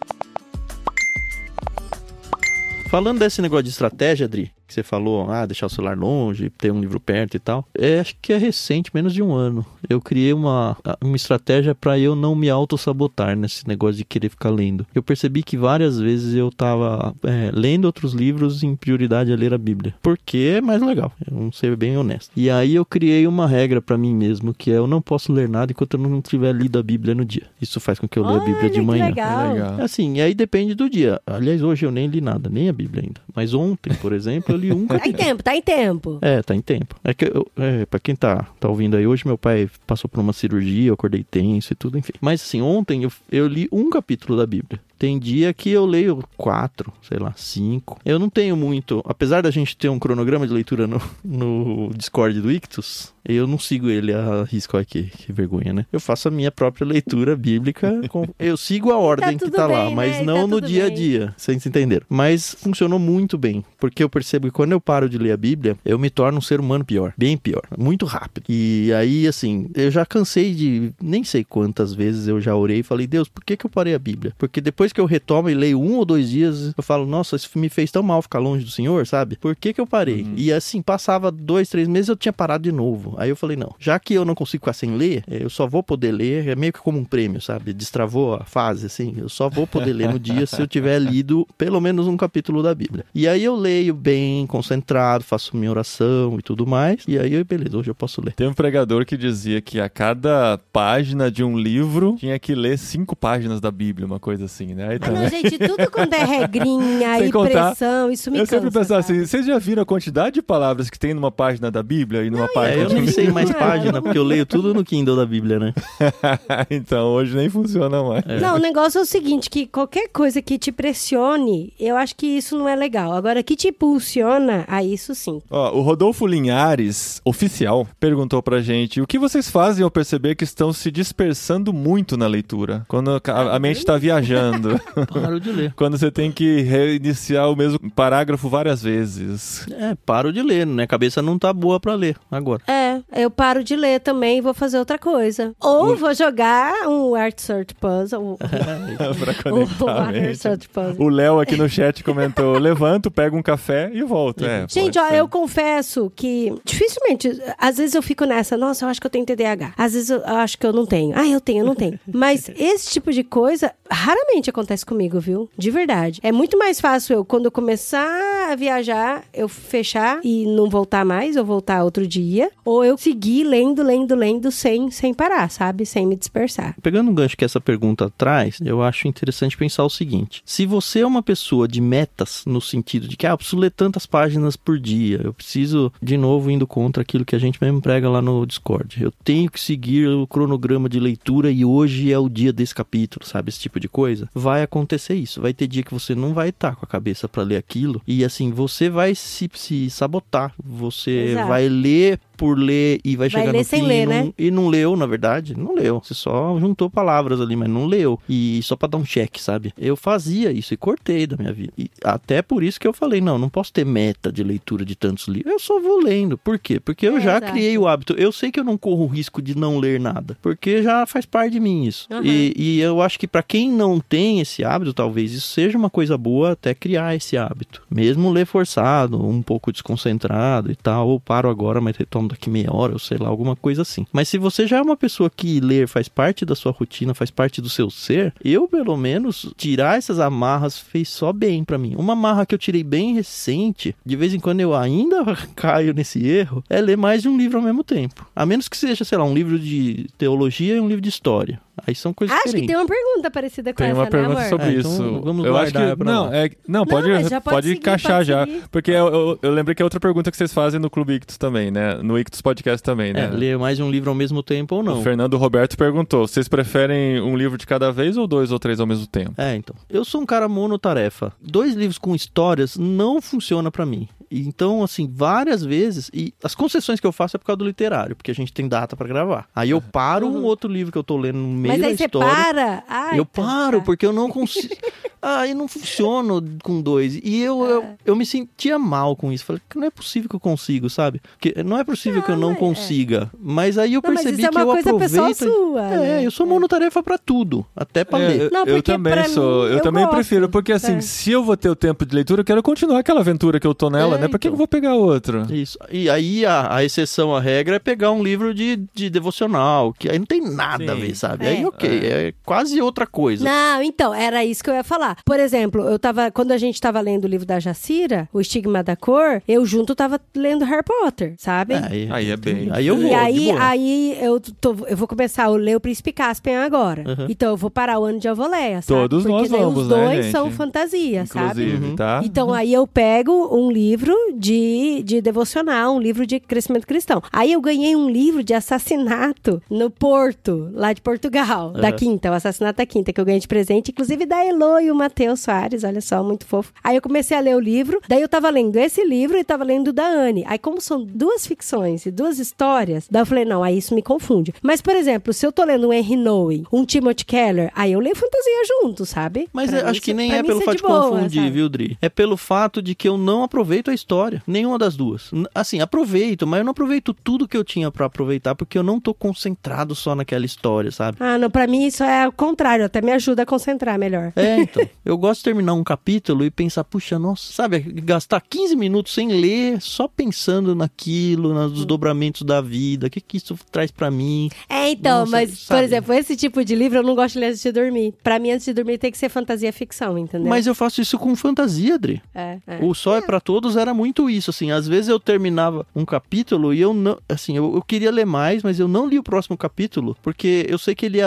Falando desse negócio de estratégia, Adri, que você falou, ah, deixar o celular longe, ter um livro perto e tal. É, acho que é recente, menos de um ano. Eu criei uma, uma estratégia para eu não me auto-sabotar nesse negócio de querer ficar lendo. Eu percebi que várias vezes eu tava é, lendo outros livros em prioridade a ler a Bíblia. Porque é mais legal, vamos ser bem honesto. E aí eu criei uma regra para mim mesmo, que é eu não posso ler nada enquanto eu não tiver lido a Bíblia no dia. Isso faz com que eu leia a Bíblia de que manhã. legal. É legal. Assim, e aí depende do dia. Aliás, hoje eu nem li nada, nem a Bíblia ainda. Mas ontem, por exemplo, eu li um Tá em capítulo. tempo, tá em tempo. É, tá em tempo. É que, eu, é, pra quem tá, tá ouvindo aí, hoje meu pai passou por uma cirurgia, eu acordei tenso e tudo, enfim. Mas assim, ontem eu, eu li um capítulo da Bíblia. Tem dia que eu leio quatro, sei lá, cinco. Eu não tenho muito. Apesar da gente ter um cronograma de leitura no, no Discord do Ictus, eu não sigo ele a risco aqui. Que vergonha, né? Eu faço a minha própria leitura bíblica. com- eu sigo a ordem que tudo tá lá, bem, mas né? não Tá no dia a bem. dia, vocês entenderam. Mas funcionou muito bem, porque eu percebo que quando eu paro de ler a Bíblia, eu me torno um ser humano pior, bem pior, muito rápido. E aí, assim, eu já cansei de, nem sei quantas vezes eu já orei e falei, Deus, por que, que eu parei a Bíblia? Porque depois que eu retomo e leio um ou dois dias, eu falo, nossa, isso me fez tão mal ficar longe do Senhor, sabe? Por que, que eu parei? E assim, passava dois, três meses, eu tinha parado de novo. Aí eu falei, não, já que eu não consigo ficar sem ler, eh, eu só vou poder ler, é meio que como um prêmio, sabe? Destravou a fase, assim, eu só vou poder ler no dia se eu tiver lido pelo menos um capítulo da Bíblia. E aí eu leio bem, concentrado, faço minha oração e tudo mais, e aí, beleza, hoje eu posso ler. Tem um pregador que dizia que a cada página de um livro tinha que ler cinco páginas da Bíblia, uma coisa assim, né? Aí Ah, também. não, gente, tudo quando é regrinha e pressão, isso me Eu cansa. sempre pensava assim, vocês já viram a quantidade de palavras que tem numa página da Bíblia e numa página É, eu nem sei mais Não. página, porque eu leio tudo no Kindle da Bíblia, né? então hoje nem funciona mais. Não, o negócio é o seguinte, que qualquer coisa que te pressione, eu acho que isso não é legal. Agora, que te impulsiona, aí isso sim. Ó, o Rodolfo Linhares, oficial, perguntou pra gente: o que vocês fazem ao perceber que estão se dispersando muito na leitura? Quando a, a mente tá viajando. Paro de ler. Quando você tem que reiniciar o mesmo parágrafo várias vezes. É, paro de ler, né? A cabeça não tá boa pra ler agora. É, eu paro de ler também e vou fazer outra coisa. Ou vou jogar um Art Search Puzzle. pra o conectar Puzzle. O Léo aqui no chat comentou: levanto, pego um café e volto. É, Gente, ó, ser. eu confesso que dificilmente, às vezes eu fico nessa, nossa, eu acho que eu tenho TDAH. Às vezes eu acho que eu não tenho. Ah, eu tenho, eu não tenho. Mas esse tipo de coisa raramente acontece comigo, viu? De verdade. É muito mais fácil eu, quando começar a viajar, eu fechar e não voltar mais, ou voltar outro dia, ou eu seguir lendo, lendo, lendo sem, sem parar, sabe? Sem me dispersar. Pegando um gancho que essa pergunta traz, eu acho interessante pensar o seguinte: se você é uma pessoa de metas, no sentido de que, ah, eu preciso ler tantas páginas por dia, eu preciso, de novo, indo contra aquilo que a gente mesmo prega lá no Discord, eu tenho que seguir o cronograma de leitura e hoje é o dia desse capítulo, sabe? Esse tipo de coisa, vai acontecer isso. Vai ter dia que você não vai estar com a cabeça para ler aquilo e assim, você vai se, se sabotar. Você Exato. vai ler por ler e vai, Vai chegar ler no sem fim ler, e não, né? e não leu, na verdade. Não leu. Você só juntou palavras ali, mas não leu. E só pra dar um cheque, sabe? Eu fazia isso e cortei da minha vida. E até por isso que eu falei, não, não posso ter meta de leitura de tantos livros. Eu só vou lendo. Por quê? Porque eu É, já exato. criei o hábito. Eu sei que eu não corro o risco de não ler nada. Porque já faz parte de mim isso. Aham. E, e eu acho que pra quem não tem esse hábito, talvez isso seja uma coisa boa até criar esse hábito. Mesmo ler forçado, um pouco desconcentrado e tal, ou paro agora, mas retomo daqui meia hora, ou sei lá, alguma coisa assim. Mas se você já é uma pessoa que ler faz parte da sua rotina, faz parte do seu ser, eu pelo menos tirar essas amarras fez só bem pra mim. Uma amarra que eu tirei bem recente, de vez em quando eu ainda caio nesse erro, é ler mais de um livro ao mesmo tempo. A menos que seja, sei lá, um livro de teologia e um livro de história. Aí são coisas Acho que diferentes. tem uma pergunta parecida com Tem essa, uma né, pergunta amor? sobre É, então isso. vamos eu acho guardar que pra não, é, não, pode já pode pode seguir, encaixar pode já, porque eu, eu, eu lembrei que é outra pergunta que vocês fazem no Clube Ictus também, né? No Ictus Podcast também, É, né? ler mais de um livro ao mesmo tempo ou não. O Fernando Roberto perguntou: vocês preferem um livro de cada vez ou dois ou três ao mesmo tempo? É, então. Eu sou um cara monotarefa. Dois livros com histórias não funciona pra mim. Então, assim, várias vezes, e as concessões que eu faço é por causa do literário, porque a gente tem data pra gravar. Aí eu paro um outro livro que eu tô lendo no meio Mas da aí você história. para. Ai, eu tá, paro, tá. porque eu não consigo. Ah, eu não funciono com dois. E eu, eu, eu me sentia mal com isso. Falei, não é possível que eu consigo, sabe? Que não é possível que eu não Não, é- consiga. Mas aí eu Não, mas percebi isso é que uma eu coisa pessoal aproveito. sua, é, né? eu sou monotarefa pra tudo, até pra É, ler. eu, Não, eu porque também sou. mim, eu, eu também gosto. prefiro, porque assim, É. se eu vou ter o tempo de leitura, eu quero continuar aquela aventura que eu tô nela, É, né? Pra que então. eu vou pegar outro? Isso. E aí a, a exceção à regra é pegar um livro de, de devocional, que aí não tem nada a Sim. ver, sabe? É. Aí, ok, é. quase outra coisa. Não, então, era isso que eu ia falar. Por exemplo, eu tava, quando a gente tava lendo o livro da Jacira, O Estigma da Cor, eu junto tava lendo Harry Potter, sabe? aí, Aí é bem- Aí eu vou. E de aí, boa. aí eu, tô- eu vou começar a ler o Príncipe Caspian agora. Uhum. Então eu vou parar o ano de Alvoleia, sabe? Todos Porque nós vamos, os né, dois gente? são fantasia, sabe? Inclusive, Uhum. tá? Então aí eu pego um livro de, de devocional, um livro de crescimento cristão. Aí eu ganhei um livro de assassinato no Porto, lá de Portugal, da É. Quinta, o assassinato da Quinta, que eu ganhei de presente, inclusive da Elo e o Matheus Soares, olha só, muito fofo. Aí eu comecei a ler o livro, daí eu tava lendo esse livro e tava lendo o da Anne. Aí como são duas ficções e duas histórias, daí eu falei, não, aí isso me confunde. Mas, por exemplo, se eu tô lendo um Henry Nowen, um Timothy Keller, aí eu leio fantasia junto, sabe? Mas eu mim acho que nem é pelo isso fato de boa, confundir, sabe? viu, Dri? É pelo fato de que eu não aproveito a história. Nenhuma das duas. Assim, aproveito, mas eu não aproveito tudo que eu tinha pra aproveitar, porque eu não tô concentrado só naquela história, sabe? Ah, não, pra mim isso é o contrário, até me ajuda a concentrar melhor. É, então. Eu gosto de terminar um capítulo e pensar, puxa, nossa, sabe, gastar 15 minutos sem ler, só pensando naquilo, nos desdobramentos da vida, o que que isso traz pra mim. É, então, Nossa, mas, por sabe? exemplo, esse tipo de livro eu não gosto de ler antes de dormir. Pra mim, antes de dormir tem que ser fantasia ficção, entendeu? Mas eu faço isso com fantasia, Adri. É, é. O Só é pra Todos era muito isso, assim. Às vezes eu terminava um capítulo e eu não. Assim, eu, eu queria ler mais, mas eu não li o próximo capítulo, porque eu sei que ele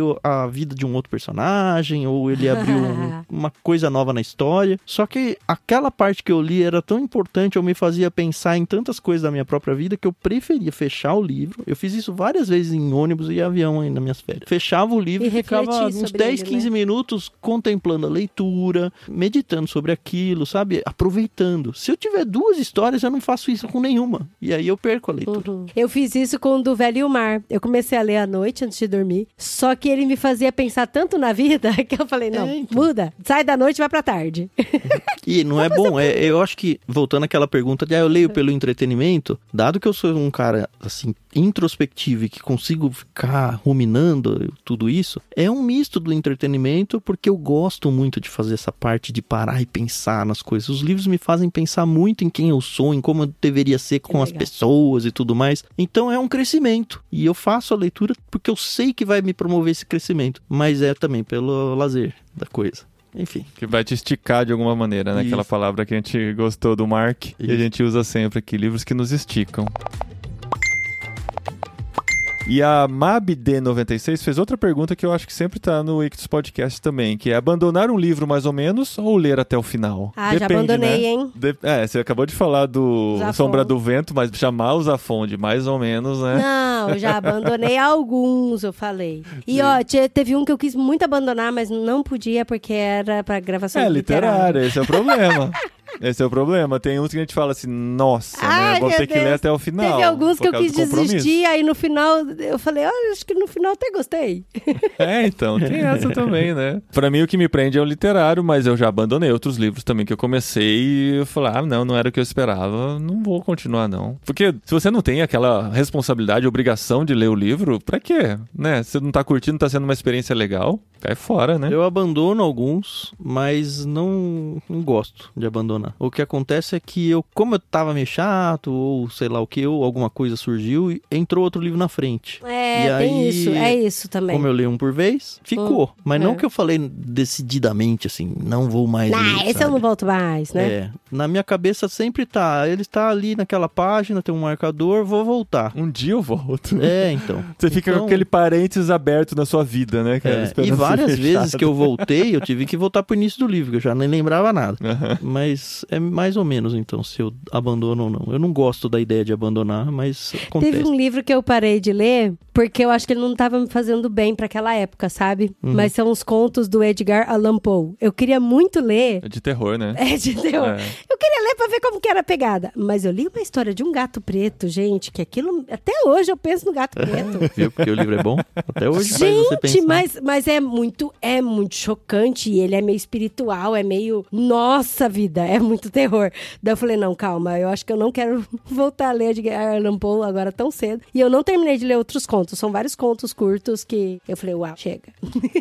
o- a vida de um outro personagem, ou ele ia abrir um- uma coisa nova na história. Só que aquela parte que eu li era tão importante, eu me fazia pensar em tantas coisas da minha própria vida que eu preferia fechar o livro. Eu fiz isso várias vezes em ônibus e avião aí nas minhas férias. Fechava o livro E e, ficava uns sobre 10, ele, 15 minutos contemplando a leitura, meditando sobre aquilo, sabe? Aproveitando. Se eu tiver duas histórias, eu não faço isso com nenhuma. E aí eu perco a leitura. Uhum. Eu fiz isso com o do Velho e o Mar. Eu comecei a ler à noite antes de dormir. Só que ele me fazia pensar tanto na vida que eu falei: não, É, então. muda. Sai da noite e vai pra tarde. E não é bom, é, eu acho que, voltando àquela pergunta de ah, eu leio pelo entretenimento, dado que eu sou um cara, assim, introspectivo e que consigo ficar ruminando tudo isso, é um misto do entretenimento, porque eu gosto muito de fazer essa parte de parar e pensar nas coisas. Os livros me fazem pensar muito em quem eu sou, em como eu deveria ser com as legal. pessoas e tudo mais. Então é um crescimento. E eu faço a leitura porque eu sei que vai me promover esse crescimento, mas é também pelo lazer da coisa. Enfim. Que vai te esticar de alguma maneira, né? Isso. Aquela palavra que a gente gostou do Mark e a Isso. gente usa sempre aqui, livros que nos esticam. E a MabD96 fez outra pergunta que eu acho que sempre tá no Ictus Podcast também, que é abandonar um livro mais ou menos ou ler até o final? Ah, já abandonei, né? hein? De- É, você acabou de falar do Zafon. Sombra do Vento, mas chamar o Zafon de mais ou menos, né? Não, já abandonei alguns, eu falei. E ó, te- teve um que eu quis muito abandonar, mas não podia porque era pra gravação É literária. literária, esse é o problema. Esse é o problema. Tem uns que a gente fala assim, nossa, Ai, né? Vou ter que ler Deus. até o final. Teve alguns que eu quis desistir, aí no final eu falei, olha, acho que no final até gostei. É, então, tem essa também, né? Pra mim, o que me prende é o literário, mas eu já abandonei outros livros também que eu comecei e eu falei, ah, não, não era o que eu esperava, não vou continuar, não. Porque se você não tem aquela responsabilidade, obrigação de ler o livro, pra quê? Né? Você não tá curtindo, tá sendo uma experiência legal, cai fora, né? Eu abandono alguns, mas não, não gosto de abandonar. O que acontece é que eu, como eu tava meio chato, ou sei lá o que, ou alguma coisa surgiu, e entrou outro livro na frente. É, E tem aí, isso, é isso também. Como eu leio um por vez, ficou. Mas é. não que eu falei decididamente assim, não vou mais Ah, ler. esse eu sabe? não volto mais, né? É, na minha cabeça sempre tá, ele está ali naquela página, tem um marcador, vou voltar. Um dia eu volto. É, então. Você fica Então- com aquele parênteses aberto na sua vida, né, cara? É, e várias vezes que eu voltei, eu tive que voltar pro início do livro, que eu já nem lembrava nada. Aham. Mas Mas é mais ou menos, então, se eu abandono ou não. Eu não gosto da ideia de abandonar, mas acontece. Teve um livro que eu parei de ler porque eu acho que ele não estava me fazendo bem para aquela época, sabe? Uhum. Mas são os contos do Edgar Allan Poe. Eu queria muito ler. É de terror, né? É de terror. É. Eu queria ler pra ver como que era a pegada. Mas eu li uma história de um gato preto, gente, que aquilo. Até hoje eu penso no gato preto. Viu? Porque o livro é bom. Até hoje você Gente, pensar. mas, mas é muito é muito chocante. E ele é meio espiritual, é meio. Nossa vida, é muito terror. Daí eu falei, não, calma, eu acho que eu não quero voltar a ler de Allan Poe agora tão cedo. E eu não terminei de ler outros contos. São vários contos curtos que eu falei, uau, chega.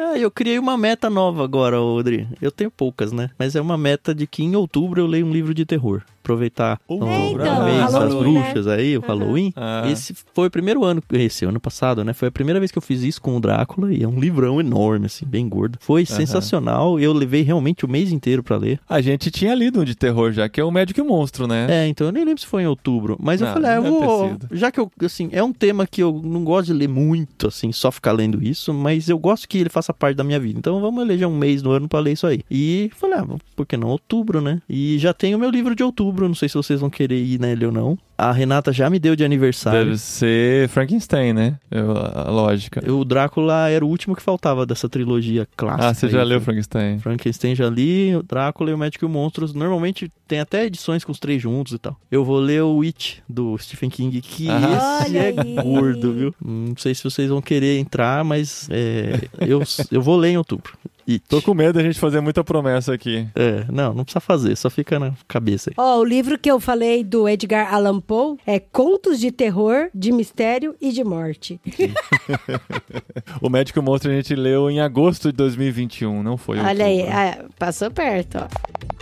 Ah, eu criei uma meta nova agora, Audrey. Eu tenho poucas, né? Mas é uma meta de que em outubro eu leio um livro de terror. Aproveitar o É, então, mês das né? bruxas aí, o Halloween. Ah. Esse foi o primeiro ano, esse ano passado, né? Foi a primeira vez que eu fiz isso com o Drácula e é um livrão enorme, assim, bem gordo. Foi sensacional. Eu levei realmente o mês inteiro pra ler. A gente tinha lido um de terror já, que é o Médico e o Monstro, né? É, então eu nem lembro se foi em outubro. Mas eu Não, falei, ah, eu vou. Já que eu, assim, é um tema que eu não gosto de ler muito, assim, só ficar lendo isso, mas eu gosto que ele faça parte da minha vida. Então vamos eleger um mês no ano pra ler isso aí. E falei, ah, por que não outubro, né? E já tenho o meu livro de outubro, não sei se vocês vão querer ir nele ou não. A Renata já me deu de aniversário. Deve ser Frankenstein, né? Eu- a lógica. O Drácula era o último que faltava dessa trilogia clássica. Ah, você já aí. leu Frankenstein? Frankenstein já li, o Drácula e o Médico e o Monstros. Normalmente tem até edições com os três juntos e tal. Eu vou ler o It, do Stephen King, que Ah. esse é aí. gordo, viu? Não sei se vocês vão querer entrar, mas é, eu, eu vou ler em outubro. It. Tô com medo da gente fazer muita promessa aqui. É, não, não precisa fazer, só fica na cabeça aí. Ó, o livro que eu falei do Edgar Allan Poe é Contos de Terror, de Mistério e de Morte. O Médico Monstro a gente leu em agosto de 2021, não foi Olha aí, outubro. ah, passou perto, ó.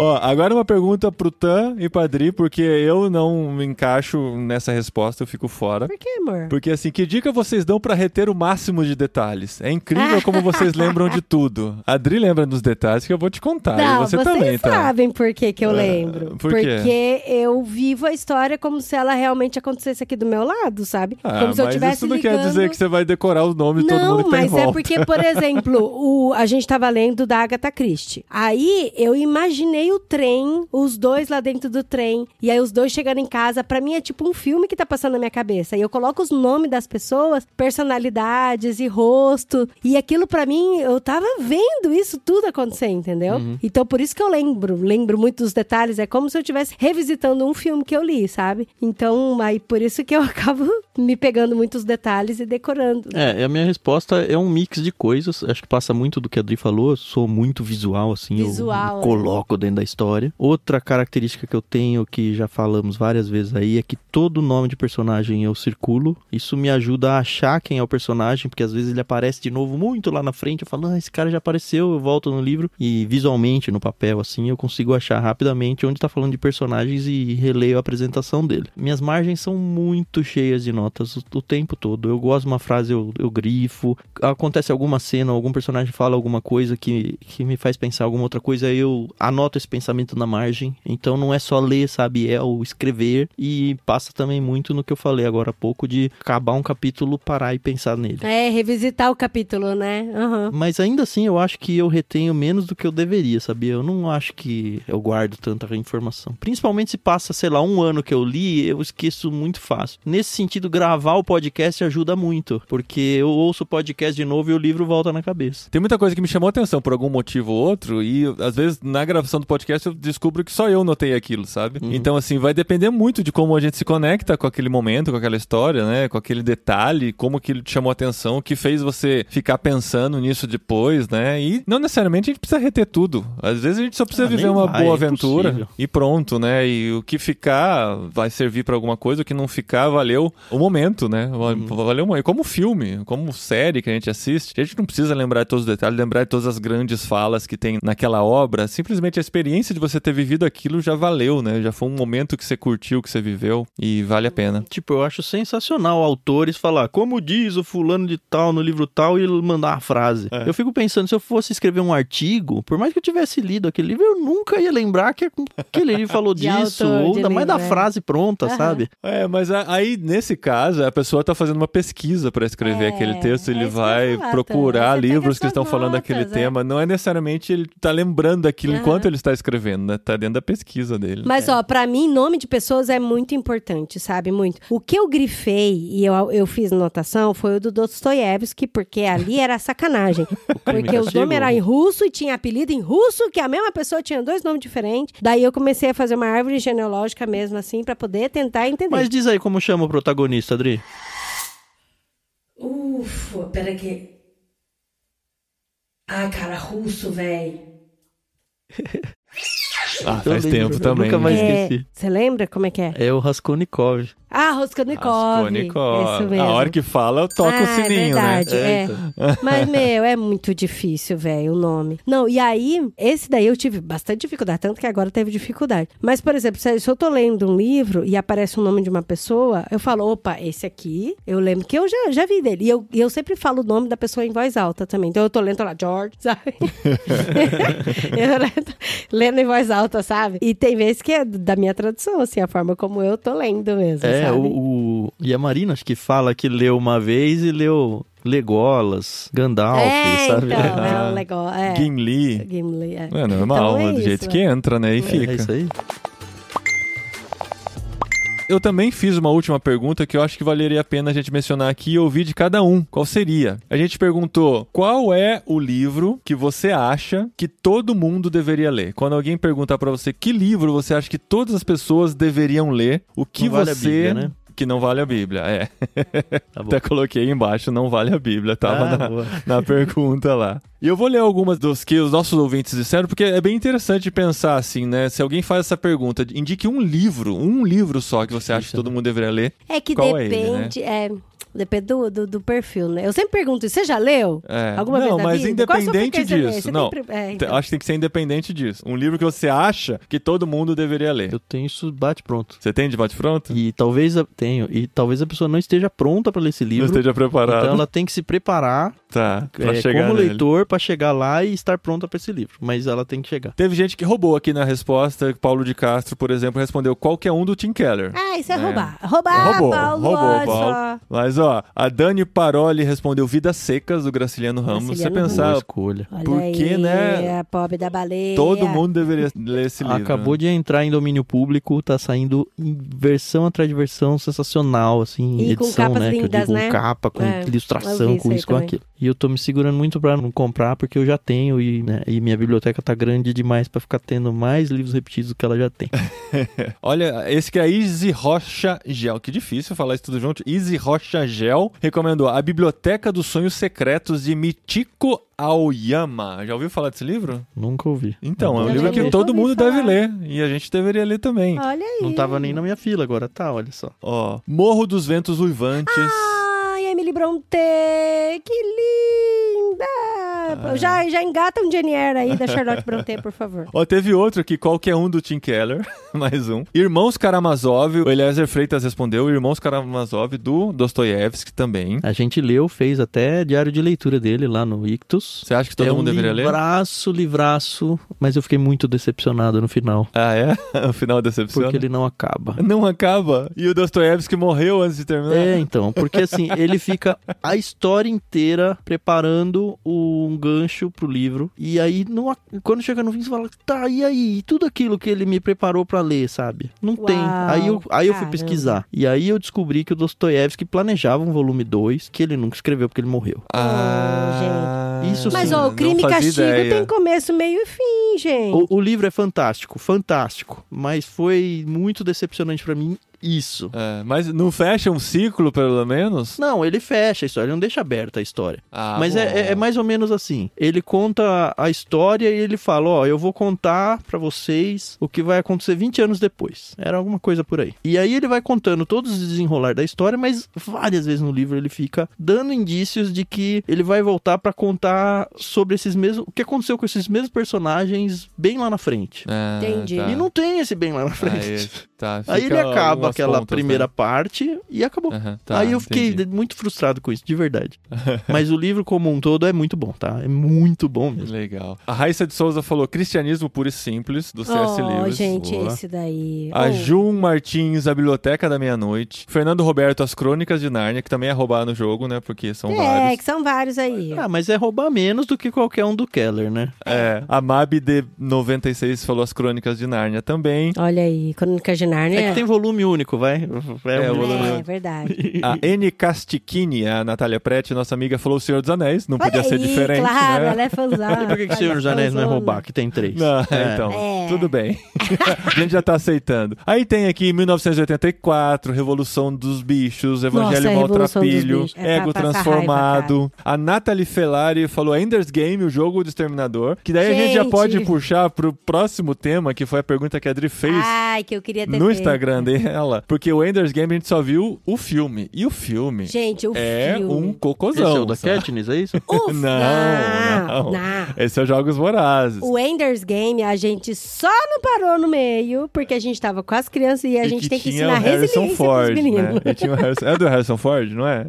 Ó, agora uma pergunta pro Tan e Padri, porque eu não me encaixo nessa resposta, eu fico fora. Por que, amor? Porque assim, que dica vocês dão pra reter o máximo de detalhes? É incrível como vocês lembram de tudo. A Adri lembra dos detalhes que eu vou te contar. e Não, você vocês também, tá? sabem por que, que eu Ah, lembro. por quê? Porque eu vivo a história como se ela realmente acontecesse aqui do meu lado, sabe? Ah, como se eu tivesse isso não ligando... quer dizer que você vai decorar o nome de todo Não, mundo que tá em mas é volta. porque, por exemplo, o, a gente tava lendo da Agatha Christie. Aí eu imaginei o trem, os dois lá dentro do trem, e aí os dois chegando em casa. Pra mim é tipo um filme que tá passando na minha cabeça. E eu coloco os nomes das pessoas, personalidades e rosto. E aquilo pra mim, eu tava vendo isso tudo acontecer, entendeu? Uhum. Então por isso que eu lembro, lembro muito dos detalhes. É como se eu estivesse revisitando um filme que eu li, sabe? Então, aí por isso que eu acabo me pegando muitos detalhes e decorando. É, a minha resposta é um mix de coisas. Acho que passa muito do que a Adri falou. Eu sou muito visual, assim. Visual, eu é. me coloco dentro da história. Outra característica que eu tenho, que já falamos várias vezes aí, é que todo nome de personagem eu circulo. Isso me ajuda a achar quem é o personagem, porque às vezes ele aparece de novo muito lá na frente. Eu falo, ah, esse cara já apareceu. Eu volto no livro e visualmente, no papel, assim, eu consigo achar rapidamente onde tá falando de personagens e releio a apresentação dele. Minhas margens são muito cheias de notas o, o tempo todo. Eu gosto de uma frase, eu, eu grifo. Acontece alguma cena, algum personagem fala alguma coisa que, que me faz pensar alguma outra coisa, eu anoto esse pensamento na margem. Então não é só ler, sabe? É o escrever. E passa também muito no que eu falei agora há pouco de acabar um capítulo, parar e pensar nele. É, revisitar o capítulo, né? Aham. Mas ainda assim, eu acho que eu retenho menos do que eu deveria, sabia? Eu não acho que eu guardo tanta informação. Principalmente se passa, sei lá, um ano que eu li, eu esqueço muito fácil. Nesse sentido, gravar o podcast ajuda muito, porque eu ouço o podcast de novo e o livro volta na cabeça. Tem muita coisa que me chamou a atenção por algum motivo ou outro, e às vezes na gravação do podcast eu descubro que só eu notei aquilo, sabe? Uhum. Então, assim, vai depender muito de como a gente se conecta com aquele momento, com aquela história, né? Com aquele detalhe, como aquilo te chamou a atenção, o que fez você ficar pensando nisso depois, né? E não necessariamente a gente precisa reter tudo. Às vezes a gente só precisa Ah, viver uma vai, boa é aventura impossível. e pronto, né? E o que ficar vai servir pra alguma coisa, o que não ficar valeu o momento, né? Uhum. Valeu e como filme, como série que a gente assiste, a gente não precisa lembrar de todos os detalhes, lembrar de todas as grandes falas que tem naquela obra, simplesmente a experiência de você ter vivido aquilo já valeu, né? Já foi um momento que você curtiu, que você viveu e vale a pena. Tipo, eu acho sensacional autores falar como diz o fulano de tal no livro tal e mandar a frase. É. Eu fico pensando, se eu fosse escrever um artigo, por mais que eu tivesse lido aquele livro, eu nunca ia lembrar que aquele livro falou De disso, autor, ou ainda mais da é. frase pronta, Aham. sabe? É, mas aí, nesse caso, a pessoa tá fazendo uma pesquisa para escrever É, aquele texto, é ele ia vai procurar. Você livros que estão falando daquele notas, é. tema. Não é necessariamente ele tá lembrando daquilo Aham. enquanto ele está escrevendo, né? Tá dentro da pesquisa dele. Mas, ó, pra mim, nome de pessoas é muito importante, sabe? Muito. O que eu grifei e eu, eu fiz anotação foi o do Dostoiévski, porque ali era sacanagem. Porque os Castigo? nomes eram em russo e tinha apelido em russo, que a mesma pessoa tinha dois nomes diferentes. Daí eu comecei a fazer uma árvore genealógica mesmo, assim, pra poder tentar entender. Mas diz aí como chama o protagonista, Adri. Ufa, pera que. Ai, cara, russo, velho. Ah, Eu faz lembro, tempo eu também. nunca mais né? esqueci. Você lembra como é que é? É o Raskolnikov. Ah, Rosconikov. Raskolnikov. Isso mesmo. A hora que fala, toca ah, o sininho, é né? verdade, é. Mas, meu, é muito difícil, velho, o nome. Não, e aí, esse daí eu tive bastante dificuldade, tanto que agora teve dificuldade. Mas, por exemplo, se eu tô lendo um livro e aparece o nome de uma pessoa, eu falo, opa, esse aqui, eu lembro que eu já, já vi dele. E eu, eu sempre falo o nome da pessoa em voz alta também. Então eu tô lendo tô lá, George, sabe? eu lendo, lendo em voz alta, sabe? E tem vezes que é da minha tradução, assim, a forma como eu tô lendo mesmo, É, sabe? o, o... E a Marina acho que fala que leu uma vez e leu Legolas, Gandalf, é, sabe? então, é Ah, um legal. É. Gimli. Gimli, é. É normal, Então é do jeito que entra, né? E É, fica. é isso aí. Eu também fiz uma última pergunta que eu acho que valeria a pena a gente mencionar aqui e ouvir de cada um. Qual seria? A gente perguntou qual é o livro que você acha que todo mundo deveria ler. Quando alguém perguntar pra você que livro você acha que todas as pessoas deveriam ler, o que vale você Bíblia, né? Que não vale a Bíblia, é. Tá. Até coloquei embaixo, não vale a Bíblia, tava Ah, na, boa. na pergunta lá. E eu vou ler algumas dos que os nossos ouvintes disseram, porque é bem interessante pensar assim, né? Se alguém faz essa pergunta, indique um livro, um livro só que você acha que todo mundo deveria ler. É que Qual é ele, depende, é, depende do, do, do perfil, né? Eu sempre pergunto, você já leu? É. Alguma não, vez na mas vida? Independente disso, não. tem é, então. Acho que tem que ser independente disso. Um livro que você acha que todo mundo deveria ler. Eu tenho isso bate pronto. Você tem de bate-pronto? E talvez a, tenho, e talvez a pessoa não esteja pronta para ler esse Não livro. esteja preparado. Então ela tem que se preparar Tá, pra é, chegar como nele. leitor para chegar lá e estar pronta para esse livro. Mas ela tem que chegar. Teve gente que roubou aqui na resposta. Paulo de Castro, por exemplo, respondeu qualquer um do Tim Keller. Ah, isso é, É. roubar. Roubar, roubou, Paulo, roubou, Paulo. só. Mas, ó, a Dani Paroli respondeu Vidas Secas, do Graciliano Ramos. Graciliano você pensar, escolha. Olha Porque, aí, né, a pobre da baleia. todo mundo deveria ler esse livro. Acabou de entrar em domínio público, tá saindo em versão atrás de versão sensacional, assim, E com edição, capas né? que eu lindas, digo, né? capa, com É, ilustração, isso com isso, com também. aquilo. E eu tô me segurando muito pra não comprar, porque eu já tenho e, né, e minha biblioteca tá grande demais pra ficar tendo mais livros repetidos do que ela já tem. Olha, esse que é a Easy Rocha Gel. Que difícil falar isso tudo junto. Easy Rocha Gel recomendou A Biblioteca dos Sonhos Secretos de Michiko Aoyama. Já ouviu falar desse livro? Nunca ouvi. Então, é um Eu livro que todo mundo falar. deve ler. E a gente deveria ler também. Olha aí. Não tava nem na minha fila, agora tá, olha só. Ó, Morro dos Ventos Uivantes. Ai, Emily Brontë, que linda! Ah. Já, já engata um Janier aí da Charlotte Brontë, por favor. Ó, teve outro aqui, qualquer um do Tim Keller. Mais um. Irmãos Karamazov. O Eliezer Freitas respondeu. Irmãos Karamazov do Dostoiévski também. A gente leu, fez até diário de leitura dele lá no Ictus. Você acha que todo é mundo um deveria ler? livraço, livraço, mas eu fiquei muito decepcionado no final, Ah, é? o final decepciona. porque ele não acaba. Não acaba. E o Dostoiévski morreu antes de terminar. É, então, porque assim, ele fica a história inteira preparando um gancho pro livro, e aí não, quando chega no fim você fala, tá, e aí? E tudo aquilo que ele me preparou pra ler, sabe? Não tem. Uau, Aí eu, aí eu fui pesquisar, e aí eu descobri que o Dostoiévski planejava um volume 2, que ele nunca escreveu porque ele morreu. Ah, gente. Isso Mas, sim, ó, o crime e castigo ideia. tem começo, meio e fim, gente. O, o livro é fantástico, fantástico, mas foi muito decepcionante pra mim Isso. É, mas não fecha um ciclo, pelo menos? Não, ele fecha a história, ele não deixa aberta a história. Ah, Mas é, é- é mais ou menos assim. Ele conta a história e ele fala: Ó, eu vou contar pra vocês o que vai acontecer 20 anos depois. Era alguma coisa por aí. E aí ele vai contando todos os desenrolar da história, mas várias vezes no livro ele fica dando indícios de que ele vai voltar pra contar sobre esses mesmos. O que aconteceu com esses mesmos personagens bem lá na frente. Ah, Entendi. tá. E não tem esse bem lá na Ah, frente. esse- tá, Aí ele acaba aquela pontas, primeira né? parte e acabou. Aham, tá, Aí eu fiquei entendi. muito frustrado com isso, de verdade. Mas o livro como um todo é muito bom, tá? É muito bom mesmo. Legal. A Raíssa de Souza falou cristianismo puro e simples, do C.S. Oh, Lewis. gente, boa. esse daí. A Oh. Jun Martins, A Biblioteca da Meia-Noite. Fernando Roberto, As Crônicas de Nárnia, que também é roubar no jogo, né? Porque são É, vários. que são vários aí. Ah, mas é roubar menos do que qualquer um do Keller, né? É, a Mab de 96 falou As Crônicas de Nárnia também. Olha aí, Crônica de Nárnia. É que tem volume único, vai. É, É, um o volume É, único. verdade. A N. Castichini, a Natália Prete, nossa amiga, falou O Senhor dos Anéis. Não podia Olha ser aí, diferente, claro, né? ela é fãzona. E por que, que Senhor dos Anéis não é roubar? Que tem três. Não, É. então, É. tudo bem. a gente já tá aceitando. Aí tem aqui 1984, Revolução dos Bichos, Evangelho Nossa, Maltrapilho. É Ego Transformado. a Nathalie Felari falou Ender's Game, o jogo do Exterminador. Que daí a gente já Gente. pode puxar pro próximo tema, que foi a pergunta que a Adri fez. Ai, que eu queria ter No. Instagram dela, porque o Ender's Game a gente só viu o filme. E o filme Gente, o é filme. um Esse cocôzão. é o da? Katniss, é isso? Uf, Não, não. não. Esse é o Jogos Vorazes. O Ender's Game, a gente só não parou no meio, porque a gente tava com as crianças e a E gente tem que ensinar o Harrison resiliência Ford, pros meninos. Né? E tinha o Harrison- É do Harrison Ford, não é?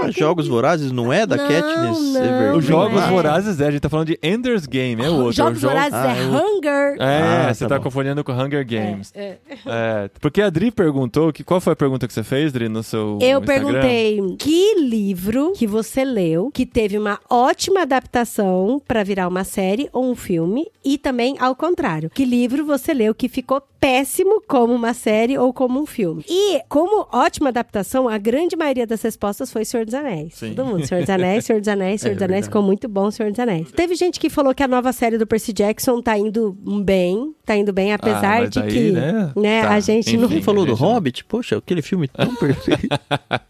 Ah, Jogos Vorazes não é da Não, Katniss não, Everdeen? Os Jogos é. Vorazes é, a gente tá falando de Ender's Game, é outro. Jogos é o jogo- Vorazes Ah, é é outro. Hunger. É, Ah, você tá tá confundindo com Hunger Games. É. É, porque a Dri perguntou, que, qual foi a pergunta que você fez, Dri, no seu Eu Instagram? perguntei que livro que você leu que teve uma ótima adaptação pra virar uma série ou um filme e também ao contrário. Que livro você leu que ficou péssimo como uma série ou como um filme. E como ótima adaptação, a grande maioria das respostas foi Senhor dos Anéis. Sim. Todo mundo, Senhor dos Anéis, Senhor dos Anéis, Senhor É dos Anéis, verdade. ficou muito bom Senhor dos Anéis. Teve gente que falou que a nova série do Percy Jackson tá indo bem, tá indo bem apesar Ah, de daí, que, né? né, Tá, a gente enfim. não Quem falou do Hobbit? Poxa, aquele filme tão perfeito.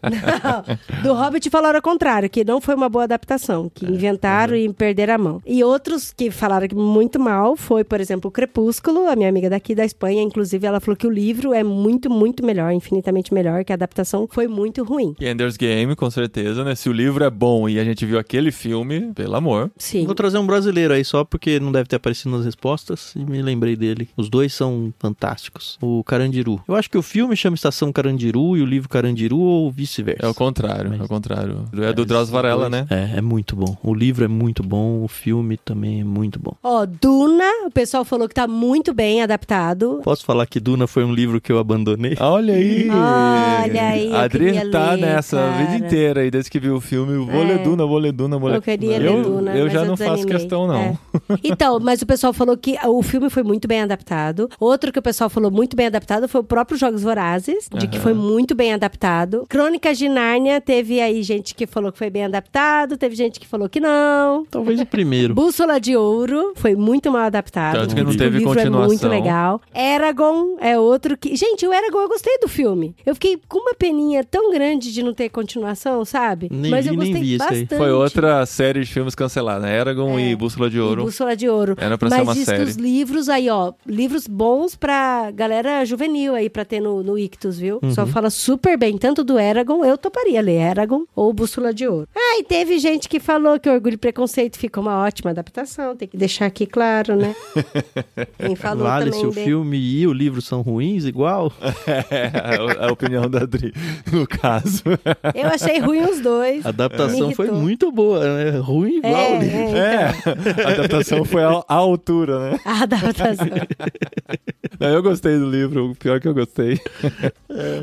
Não, do Hobbit falaram ao contrário, que não foi uma boa adaptação, que inventaram e perderam a mão. E outros que falaram muito mal foi, por exemplo, o Crepúsculo, a minha amiga daqui da Espanha, inclusive, ela falou que o livro é muito, muito melhor, infinitamente melhor, que a adaptação foi muito ruim. E Ender's Game, com certeza, né? Se o livro é bom e a gente viu aquele filme, pelo amor. Sim. Vou trazer um brasileiro aí só porque não deve ter aparecido nas respostas e me lembrei dele. Os dois são fantásticos. O Carandiru. Eu acho que o filme chama Estação Carandiru e o livro Carandiru ou vice-versa. É o contrário, Mas- é o contrário. É, É, do Drauzio Varela, né? É, é muito bom. O livro é muito bom, o filme também é muito bom. Ó, Duna, o pessoal falou que tá muito bem adaptado. Posso falar que Duna foi um livro que eu abandonei? Olha aí! Olha aí, A Adri tá ler, nessa a vida cara. inteira aí, desde que viu o filme. Vou É. ler Duna, vou ler Duna, vou ler Eu queria eu, ler Duna, Eu mas já eu não faço desanimei. questão, não. É. Então, mas o pessoal falou que o filme foi muito bem adaptado. Outro que o pessoal falou muito bem adaptado foi o próprio Jogos Vorazes, de que Aham. foi muito bem adaptado. Crônicas de Nárnia, teve aí gente que falou que foi bem adaptado, teve gente que falou que não. Talvez o primeiro. Bússola de Ouro foi muito mal adaptado. Tanto que não O teve livro é muito continuação. legal. Eragon é outro que. Gente, o Eragon eu gostei do filme. Eu fiquei com uma peninha tão grande de não ter continuação, sabe? Nem Mas vi, eu nem gostei vi bastante. Foi outra série de filmes cancelada. Eragon e Bússola de É. E Ouro. Bússola de Ouro. Era pra ser Mas uma diz série. que os livros aí, ó, livros bons pra galera juvenil aí, pra ter no, no Ictus, viu? Uhum. Só fala super bem, tanto do Eragon, eu toparia ler Eragon ou Bússola de Ouro. Ah, e teve gente que falou que Orgulho e Preconceito ficou uma ótima adaptação, tem que deixar aqui claro, né? Quem falou vale também se o filme e o livro são ruins igual? É, a, opinião da Adri, no caso. Eu achei ruim os dois. A adaptação foi muito boa, né? Ruim igual É, o livro. é, É, a adaptação foi à, altura, né? a adaptação. Não, eu gostei do livro, o pior que eu gostei.